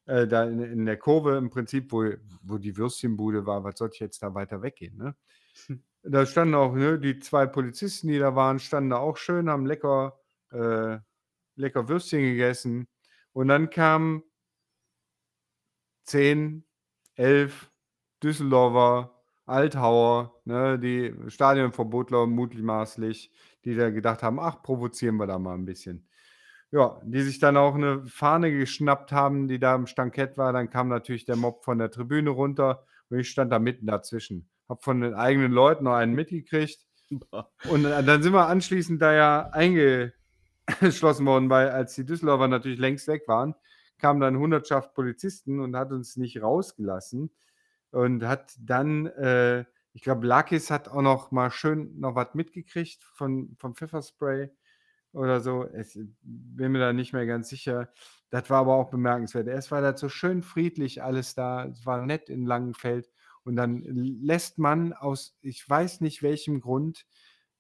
äh, da in, in, der Kurve im Prinzip, wo, wo die Würstchenbude war. Was sollte ich jetzt da weiter weggehen? Ne? Da standen auch ne, die zwei Polizisten, die da waren, standen da auch schön, haben lecker, äh, lecker Würstchen gegessen. Und dann kamen zehn, elf Düsseldorfer Althauer, ne, die Stadionverbotler mutmaßlich, die da gedacht haben, ach, provozieren wir da mal ein bisschen. Ja, die sich dann auch eine Fahne geschnappt haben, die da im Stankett war. Dann kam natürlich der Mob von der Tribüne runter und ich stand da mitten dazwischen habe von den eigenen Leuten noch einen mitgekriegt. Und dann sind wir anschließend da ja eingeschlossen worden, weil als die Düsseldorfer natürlich längst weg waren, kam dann Hundertschaft Polizisten und hat uns nicht rausgelassen und hat dann, äh, ich glaube, Lakis hat auch noch mal schön noch was mitgekriegt von, vom Pfefferspray oder so. Ich bin mir da nicht mehr ganz sicher. Das war aber auch bemerkenswert. Es war da so schön friedlich alles da. Es war nett in Langenfeld. Und dann lässt man aus, ich weiß nicht welchem Grund,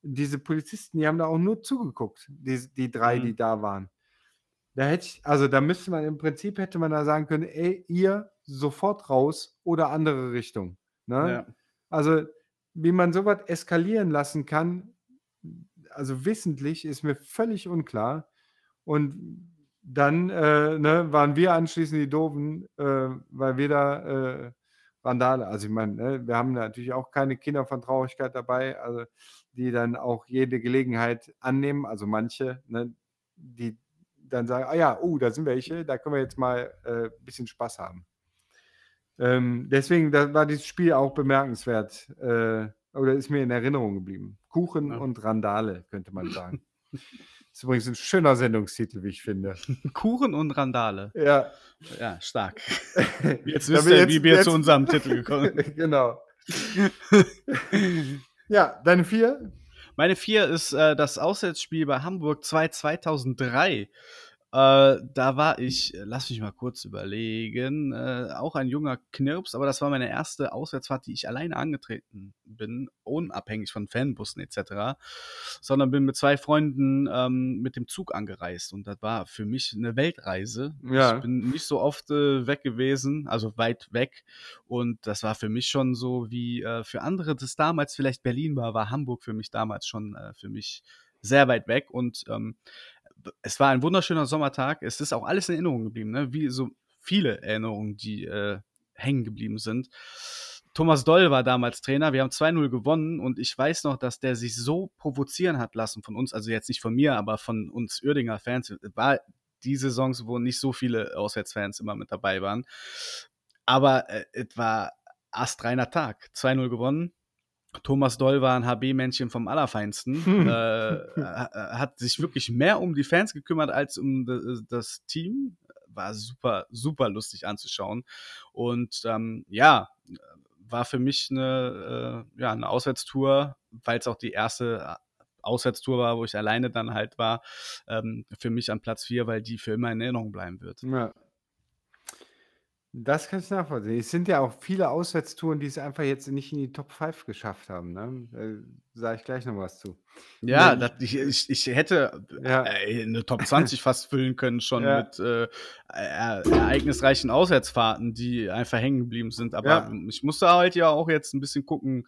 diese Polizisten, die haben da auch nur zugeguckt, die, die drei, mhm. die da waren. Da hätte ich, also da müsste man im Prinzip hätte man da sagen können, ey, ihr sofort raus oder andere Richtung. Ne? Ja. Also, wie man sowas eskalieren lassen kann, also wissentlich, ist mir völlig unklar. Und dann äh, ne, waren wir anschließend die Doofen, äh, weil wir da äh, Randale. Also ich meine, ne, wir haben natürlich auch keine Kinder von Traurigkeit dabei, also die dann auch jede Gelegenheit annehmen. Also manche, ne, die dann sagen, ah ja, oh, da sind welche, da können wir jetzt mal ein äh, bisschen Spaß haben. Ähm, deswegen da war dieses Spiel auch bemerkenswert äh, oder ist mir in Erinnerung geblieben. Kuchen ja. und Randale, könnte man sagen. Ist übrigens ein schöner Sendungstitel, wie ich finde. Kuchen und Randale. Ja. Ja, stark. Jetzt wisst ihr, wie wir jetzt, zu unserem Titel gekommen sind. genau. ja, deine vier? Meine vier ist äh, das Auswärtsspiel bei Hamburg 2 2003. Äh, da war ich, lass mich mal kurz überlegen, äh, auch ein junger Knirps, aber das war meine erste Auswärtsfahrt, die ich alleine angetreten bin, unabhängig von Fanbussen etc., sondern bin mit zwei Freunden ähm, mit dem Zug angereist und das war für mich eine Weltreise. Ja. Ich bin nicht so oft äh, weg gewesen, also weit weg und das war für mich schon so wie äh, für andere, das damals vielleicht Berlin war, war Hamburg für mich damals schon äh, für mich sehr weit weg und ähm, es war ein wunderschöner Sommertag. Es ist auch alles in Erinnerung geblieben, ne? wie so viele Erinnerungen, die äh, hängen geblieben sind. Thomas Doll war damals Trainer. Wir haben 2-0 gewonnen und ich weiß noch, dass der sich so provozieren hat lassen von uns, also jetzt nicht von mir, aber von uns Uerdinger Fans. War die Saisons, wo nicht so viele Auswärtsfans immer mit dabei waren. Aber äh, es war astreiner Tag. 2-0 gewonnen. Thomas Doll war ein HB-Männchen vom Allerfeinsten. Hm. Äh, hat sich wirklich mehr um die Fans gekümmert als um das Team. War super, super lustig anzuschauen. Und ähm, ja, war für mich eine, äh, ja, eine Auswärtstour, weil es auch die erste Auswärtstour war, wo ich alleine dann halt war, ähm, für mich an Platz 4, weil die für immer in Erinnerung bleiben wird. Ja. Das kann ich nachvollziehen. Es sind ja auch viele Auswärtstouren, die es einfach jetzt nicht in die Top 5 geschafft haben, ne? Äh, sage ich gleich noch was zu. Ja, das, ich, ich, ich hätte Ja. äh, eine Top 20 fast füllen können schon Ja. mit äh, er ereignisreichen Auswärtsfahrten, die einfach hängen geblieben sind. Aber Ja. ich musste halt ja auch jetzt ein bisschen gucken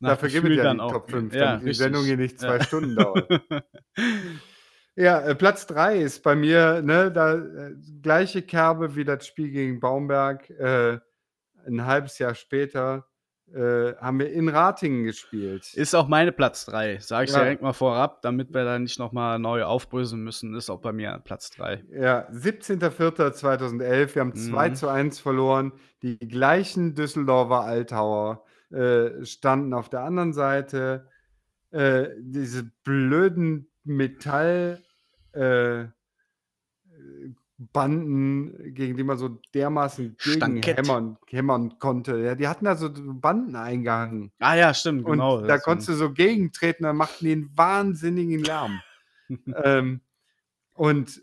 nach Dafür gibt es ja dann die auch. Top 5, Ja, damit die Sendung hier nicht zwei. Stunden dauert. Ja, äh, Platz 3 ist bei mir, ne, da äh, gleiche Kerbe wie das Spiel gegen Baumberg. Äh, 'n halbes Jahr später, äh, haben wir in Ratingen gespielt. Ist auch meine Platz 3, sage ich Ja. direkt mal vorab, damit wir da nicht noch mal neu aufbröseln müssen, ist auch bei mir Platz 3. Ja, 17.04.2011, wir haben 2:1 mhm. verloren. Die gleichen Düsseldorfer Altauer, äh, standen auf der anderen Seite. Äh, diese blöden Metall äh, Banden, gegen die man so dermaßen hämmern, hämmern konnte. Ja, die hatten da so Banden eingehangen. Ah ja, stimmt, genau. Und da konntest du so gegentreten, dann machten die einen wahnsinnigen Lärm. ähm, und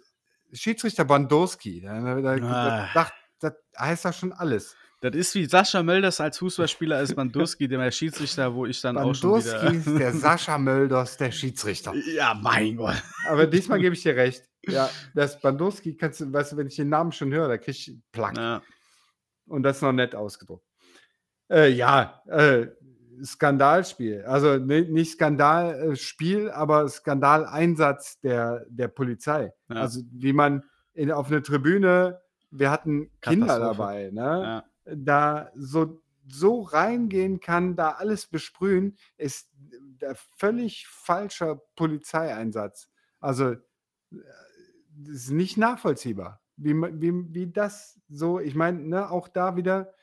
Schiedsrichter Bandowski, da, da, ah. das, das, heißt doch schon alles. Das ist wie Sascha Mölders als Fußballspieler als Bandurski, der Schiedsrichter, wo ich dann Bandurski auch schon wieder... ist der Sascha Mölders, der Schiedsrichter. Ja, mein Gott. Aber diesmal gebe ich dir recht. Ja, das Bandurski, kannst du, weißt du, wenn ich den Namen schon höre, da kriege ich Plack. Ja. Und das ist noch nett ausgedruckt. Äh, ja, äh, Skandalspiel. Also ne, nicht Skandalspiel, aber Skandaleinsatz der, der Polizei. Ja. Also wie man in, auf eine Tribüne, wir hatten Kinder dabei, ne? Ja da so, so reingehen kann, da alles besprühen, ist der völlig falscher Polizeieinsatz. Also das ist nicht nachvollziehbar, wie, wie, wie das so, ich meine, ne, auch da wieder,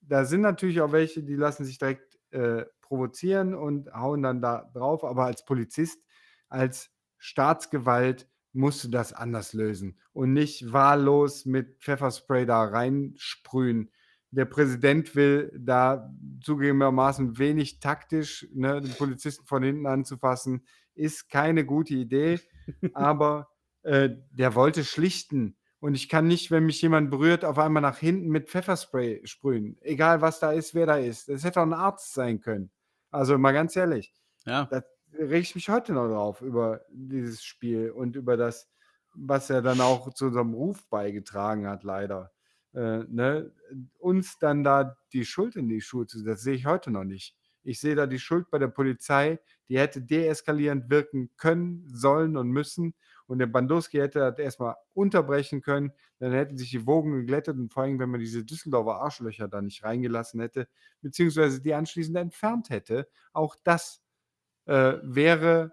da sind natürlich auch welche, die lassen sich direkt äh, provozieren und hauen dann da drauf, aber als Polizist, als Staatsgewalt musst du das anders lösen und nicht wahllos mit Pfefferspray da reinsprühen der Präsident will da zugegebenermaßen wenig taktisch ne, den Polizisten von hinten anzufassen, ist keine gute Idee, aber äh, der wollte schlichten. Und ich kann nicht, wenn mich jemand berührt, auf einmal nach hinten mit Pfefferspray sprühen. Egal, was da ist, wer da ist. Das hätte auch ein Arzt sein können. Also mal ganz ehrlich. Ja. Da rege ich mich heute noch drauf über dieses Spiel und über das, was er dann auch zu unserem Ruf beigetragen hat, leider äh, ne, uns dann da die Schuld in die Schuhe zu, das sehe ich heute noch nicht. Ich sehe da die Schuld bei der Polizei. Die hätte deeskalierend wirken können, sollen und müssen. Und der Bandowski hätte das erstmal unterbrechen können. Dann hätten sich die Wogen geglättet und vor allem, wenn man diese Düsseldorfer Arschlöcher da nicht reingelassen hätte, beziehungsweise die anschließend entfernt hätte, auch das äh, wäre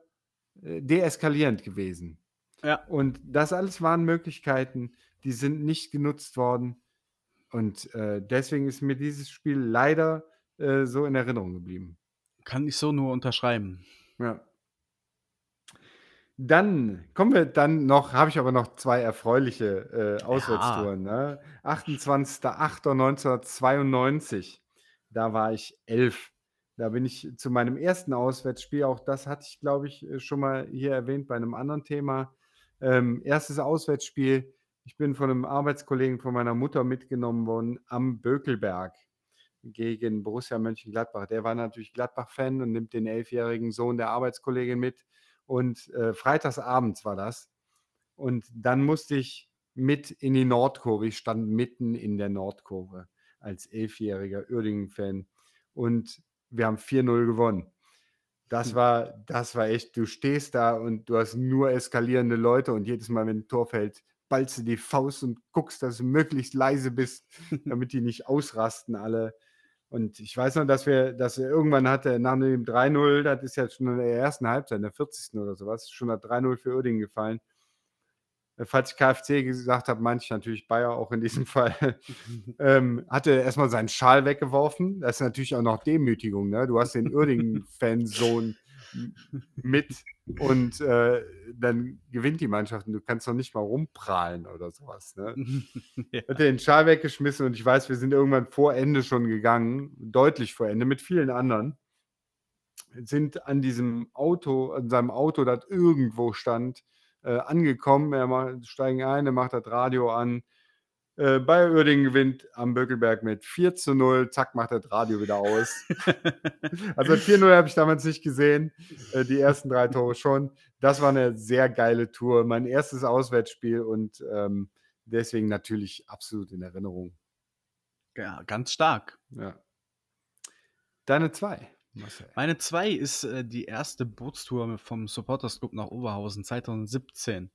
äh, deeskalierend gewesen. Ja. Und das alles waren Möglichkeiten, die sind nicht genutzt worden. Und äh, deswegen ist mir dieses Spiel leider äh, so in Erinnerung geblieben. Kann ich so nur unterschreiben. Ja. Dann kommen wir dann noch, habe ich aber noch zwei erfreuliche äh, Auswärtstouren. Ne? 28.08.1992, da war ich elf. Da bin ich zu meinem ersten Auswärtsspiel, auch das hatte ich, glaube ich, äh, schon mal hier erwähnt bei einem anderen Thema. Ähm, erstes Auswärtsspiel, ich bin von einem Arbeitskollegen von meiner Mutter mitgenommen worden am Bökelberg gegen Borussia Mönchengladbach. Der war natürlich Gladbach-Fan und nimmt den elfjährigen Sohn der Arbeitskollegin mit. Und äh, freitagsabends war das. Und dann musste ich mit in die Nordkurve. Ich stand mitten in der Nordkurve als elfjähriger Uerdingen-Fan. Und wir haben 4-0 gewonnen. Das Hm. war, das war echt, du stehst da und du hast nur eskalierende Leute und jedes Mal, wenn ein Tor fällt, ballst du die Faust und guckst, dass du möglichst leise bist, damit die nicht ausrasten alle. Und ich weiß noch, dass wir, dass wir irgendwann hatte, nach dem 3-0, das ist ja schon in der ersten Halbzeit, in der 40. oder sowas, schon das 3-0 für Uerdingen gefallen. Äh, Falls ich KFC gesagt habe, meinte ich natürlich Bayer auch in diesem Fall. ähm, hatte erstmal seinen Schal weggeworfen. Das ist natürlich auch noch Demütigung. Ne? Du hast den Uerdingen-Fansohn mit und äh, dann gewinnt die Mannschaft und du kannst doch nicht mal rumprahlen oder sowas. Ne? ja. Hat den Schal weggeschmissen und ich weiß, wir sind irgendwann vor Ende schon gegangen, deutlich vor Ende, mit vielen anderen. Sind an diesem Auto, an seinem Auto, das irgendwo stand, äh, angekommen. Er macht, steigen ein, er macht das Radio an. Äh, Bayer Uerdingen gewinnt am Böckelberg mit 4 zu 0. Zack, macht das Radio wieder aus. Also 4-0 habe ich damals nicht gesehen. Äh, die ersten drei Tore schon. Das war eine sehr geile Tour. Mein erstes Auswärtsspiel und ähm, deswegen natürlich absolut in Erinnerung. ja, ganz stark. Ja. Deine zwei, Marcel. Meine 2 ist äh, die erste Bootstour vom Supporters Club nach Oberhausen 2017.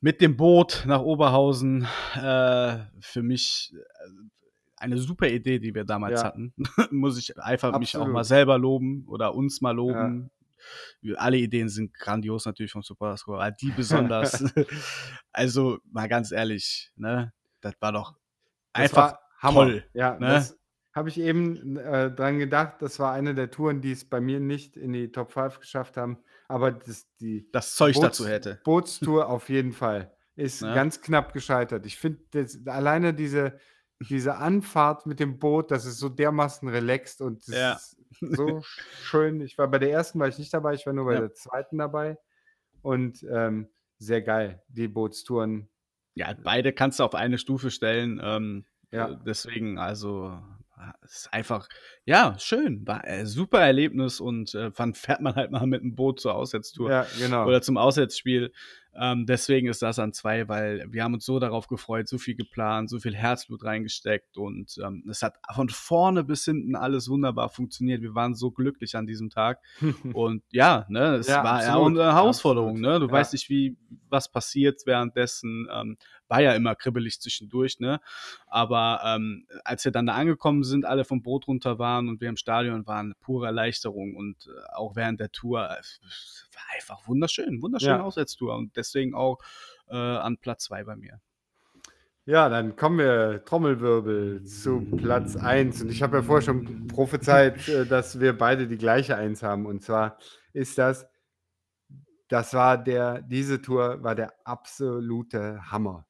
Mit dem Boot nach Oberhausen. Äh, für mich äh, eine super Idee, die wir damals Ja. hatten. Muss ich einfach mich auch Absolut. mal selber loben oder uns mal loben. Wir- Alle Ideen sind grandios natürlich vom Club, aber die besonders. also mal ganz ehrlich, ne? Das war doch einfach war Hammer. toll, Ja, ne? das habe ich eben äh, dran gedacht. Das war eine der Touren, die es bei mir nicht in die Top 5 geschafft haben. Aber das, die das Zeug Boots- dazu hätte. Bootstour auf jeden Fall. Ist Ja. ganz knapp gescheitert. Ich finde alleine diese, diese Anfahrt mit dem Boot, das ist so dermaßen relaxed und Ja. ist so schön. Ich war bei der ersten war ich nicht dabei, ich war nur bei Ja. der zweiten dabei. Und ähm, sehr geil, die Bootstouren. Ja, beide kannst du auf eine Stufe stellen. Ähm, Ja. äh, Deswegen, also, ist einfach, ja, schön. War ein super Erlebnis und äh, wann fährt man halt mal mit dem Boot zur Auswärtstour Ja, genau. oder zum Auswärtsspiel. Ähm, deswegen ist das an zwei, weil wir haben uns so darauf gefreut, so viel geplant, so viel Herzblut reingesteckt und ähm, es hat von vorne bis hinten alles wunderbar funktioniert. Wir waren so glücklich an diesem Tag. Und ja, ne, es Ja, war ja absolut, eine Herausforderung. absolut, Ne? Du ja. weißt nicht, wie was passiert währenddessen. Ähm, war ja immer kribbelig zwischendurch, ne? Aber ähm, als wir dann da angekommen sind, alle vom Boot runter waren und wir im Stadion waren, pure Erleichterung und äh, auch während der Tour äh, es war einfach wunderschön, wunderschöne Ja. Auswärtstour und deswegen auch äh, an Platz zwei bei mir. Ja, dann kommen wir Trommelwirbel zu Platz 1. Und ich habe ja vorher schon prophezeit, äh, dass wir beide die gleiche 1 haben. Und zwar ist das, das war der, diese Tour war der absolute Hammer.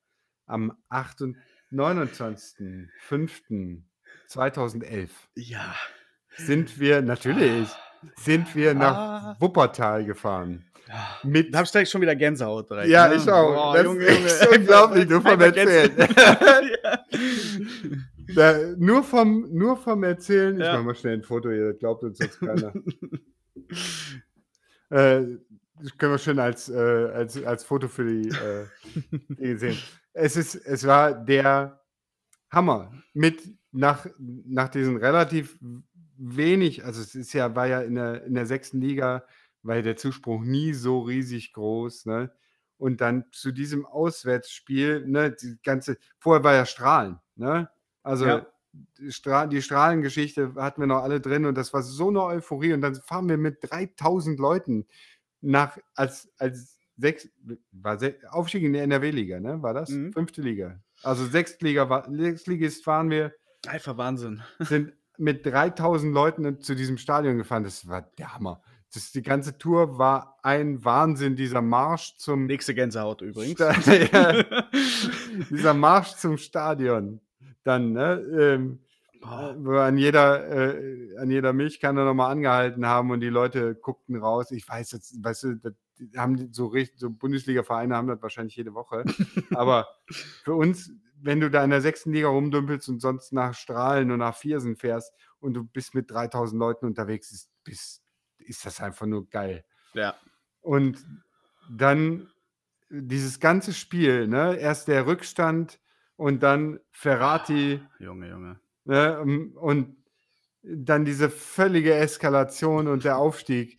Am 8. und 29.05.2011 Ja. sind wir, natürlich, sind wir nach Ah. Wuppertal gefahren. ja. Mit Da hab ich direkt schon wieder Gänsehaut direkt. Ja, ne? ich auch. Boah, Das Junge, ist Junge. unglaublich, nur vom Erzählen. Da, nur, vom, nur vom Erzählen, ich Ja. mache mal schnell ein Foto das glaubt uns jetzt keiner. äh, das können wir schön als, äh, als, als Foto für die äh, die sehen. Es, ist, es war der Hammer. Mit nach, nach diesen relativ wenig, also es ist ja, war ja in der, in der sechsten Liga, war ja der Zuspruch nie so riesig groß, ne? Und dann zu diesem Auswärtsspiel, ne, die ganze, vorher war ja Strahlen, ne? Also Ja. die, Stra die Strahlengeschichte hatten wir noch alle drin und das war so eine Euphorie. Und dann fahren wir mit 3000 Leuten nach, als, als sechs, war se Aufstieg in die NRW-Liga, ne? War das? Mhm. Fünfte Liga. Also Sechstliga, war- Sechstligist fahren wir, Einfach Wahnsinn. sind mit 3000 Leuten zu diesem Stadion gefahren. Das war der Hammer. Das, die ganze Tour war ein Wahnsinn, dieser Marsch zum Nächste Gänsehaut übrigens. Dieser Marsch zum Stadion. Dann, ne, ähm, wo wir an jeder, äh, an jeder Milchkanne nochmal angehalten haben und die Leute guckten raus. Ich weiß jetzt, weißt du, das haben so so Bundesliga-Vereine haben das wahrscheinlich jede Woche. Aber für uns, wenn du da in der sechsten Liga rumdümpelst und sonst nach Strahlen und nach Viersen fährst und du bist mit 3000 Leuten unterwegs, ist, bist, ist das einfach nur geil. Ja. Und dann dieses ganze Spiel, ne? Erst der Rückstand und dann Ferrati, Junge, Junge. ne? Und dann diese völlige Eskalation und der Aufstieg.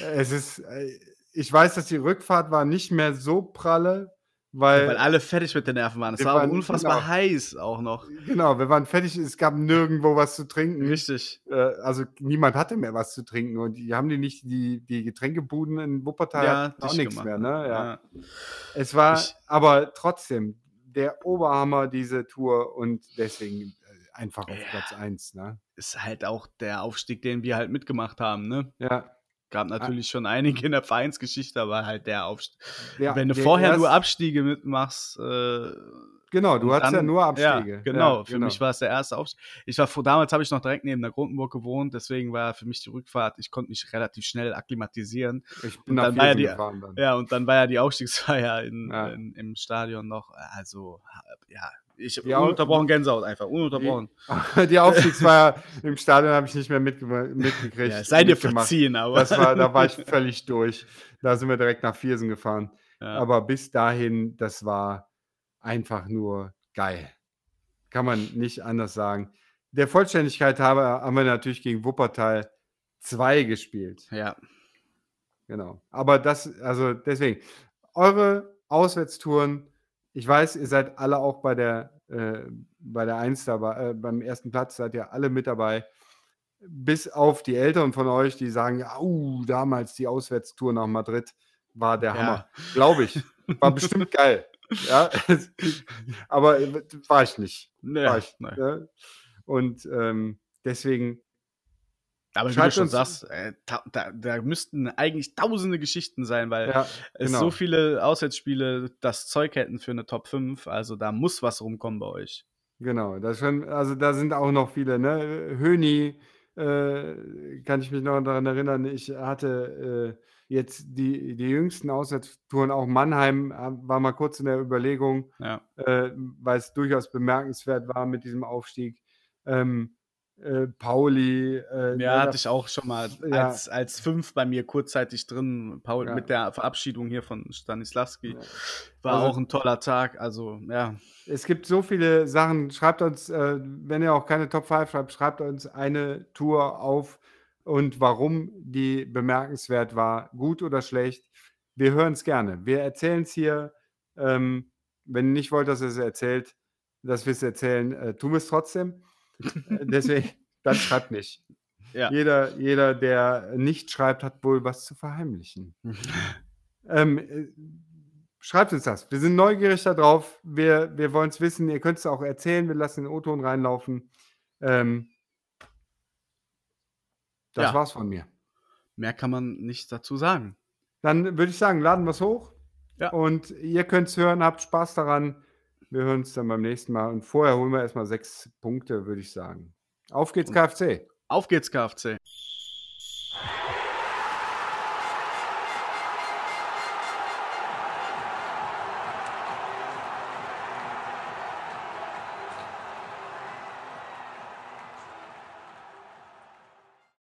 Es ist, äh, ich weiß, dass die Rückfahrt war nicht mehr so pralle, weil, Weil alle fertig mit den Nerven waren. Es war waren- unfassbar genau. heiß auch noch. genau, wir waren fertig, es gab nirgendwo was zu trinken. Richtig. Äh, also niemand hatte mehr was zu trinken und die haben die nicht, die, die Getränkebuden in Wuppertal hatten auch nichts gemacht, mehr, ne? Ja. Ja. Es war Ich- aber trotzdem der Oberhammer, diese Tour und deswegen äh, einfach auf Ja. Platz 1. Ne? Ist halt auch der Aufstieg, den wir halt mitgemacht haben, ne? Ja, Gab natürlich schon einige in der Vereinsgeschichte, aber halt der Aufstieg. der, Wenn du vorher nur Abstiege mitmachst, äh, Genau, du und hattest ja nur Abstiege. Ja, genau, Ja, für mich war es der erste Aufstieg. Ich war vor, damals habe ich noch direkt neben der Grundenburg gewohnt, deswegen war für mich die Rückfahrt, ich konnte mich relativ schnell akklimatisieren. Ich und bin nach dann war ja die- gefahren dann. Ja, und dann war ja die Aufstiegsfeier in, Ja. in, im Stadion noch, also ja, ich Au- ununterbrochen Gänsehaut einfach, ununterbrochen. Die Aufstiegsfeier im Stadion habe ich nicht mehr mitge mitgekriegt. Ja, sei dir verziehen, aber. Das war, da war ich völlig durch. Da sind wir direkt nach Viersen gefahren. ja. Aber bis dahin, das war einfach nur geil. Kann man nicht anders sagen. Der Vollständigkeit habe, haben wir natürlich gegen Wuppertal 2 gespielt. ja, Genau. Aber das, also deswegen, eure Auswärtstouren, ich weiß, ihr seid alle auch bei der, äh, bei der 1 dabei, äh, beim ersten Platz seid ihr alle mit dabei. Bis auf die Älteren von euch, die sagen, ja, uh, damals die Auswärtstour nach Madrid war der Ja. Hammer. Glaube ich. War bestimmt geil. Ja, aber äh, war ich nicht. ja, War ich, ne. ne? Und ähm, deswegen, aber wie du Schreibt schon sagst, äh, da, da müssten eigentlich tausende Geschichten sein, weil ja, es genau. so viele Auswärtsspiele das Zeug hätten für eine Top 5, also da muss was rumkommen bei euch. Genau, das schon, also da sind auch noch viele, ne? Höni, äh, kann ich mich noch daran erinnern, ich hatte äh, jetzt die, die jüngsten Auswärtstouren, auch Mannheim äh, war mal kurz in der Überlegung, Ja, äh, weil es durchaus bemerkenswert war mit diesem Aufstieg. Ähm, äh, Pauli, äh, ja der hatte ich auch schon mal Ja. als, als fünf bei mir kurzzeitig drin, Paul, Ja. mit der Verabschiedung hier von Stanislavski. Ja. War Also- auch ein toller Tag, also ja. Es gibt so viele Sachen. Schreibt uns, äh, wenn ihr auch keine Top 5 schreibt, schreibt uns eine Tour auf und warum die bemerkenswert war, gut oder schlecht. Wir hören es gerne. Wir erzählen es hier. Ähm, wenn ihr nicht wollt, dass ihr es erzählt, dass wir es erzählen, äh, tun wir es trotzdem. Äh, Deswegen, dann schreibt nicht. Ja. Jeder, jeder, der nicht schreibt, hat wohl was zu verheimlichen. Ähm, äh, schreibt uns das. Wir sind neugierig darauf. Wir, wir wollen es wissen. Ihr könnt es auch erzählen. Wir lassen den O-Ton reinlaufen. Ähm, das Ja. war's von mir. Mehr kann man nicht dazu sagen. Dann würde ich sagen, laden wir es hoch. Ja. Und ihr könnt es hören, habt Spaß daran. Wir hören uns dann beim nächsten Mal. Und vorher holen wir erstmal sechs Punkte, würde ich sagen. Auf geht's, KFC. Auf geht's, KFC.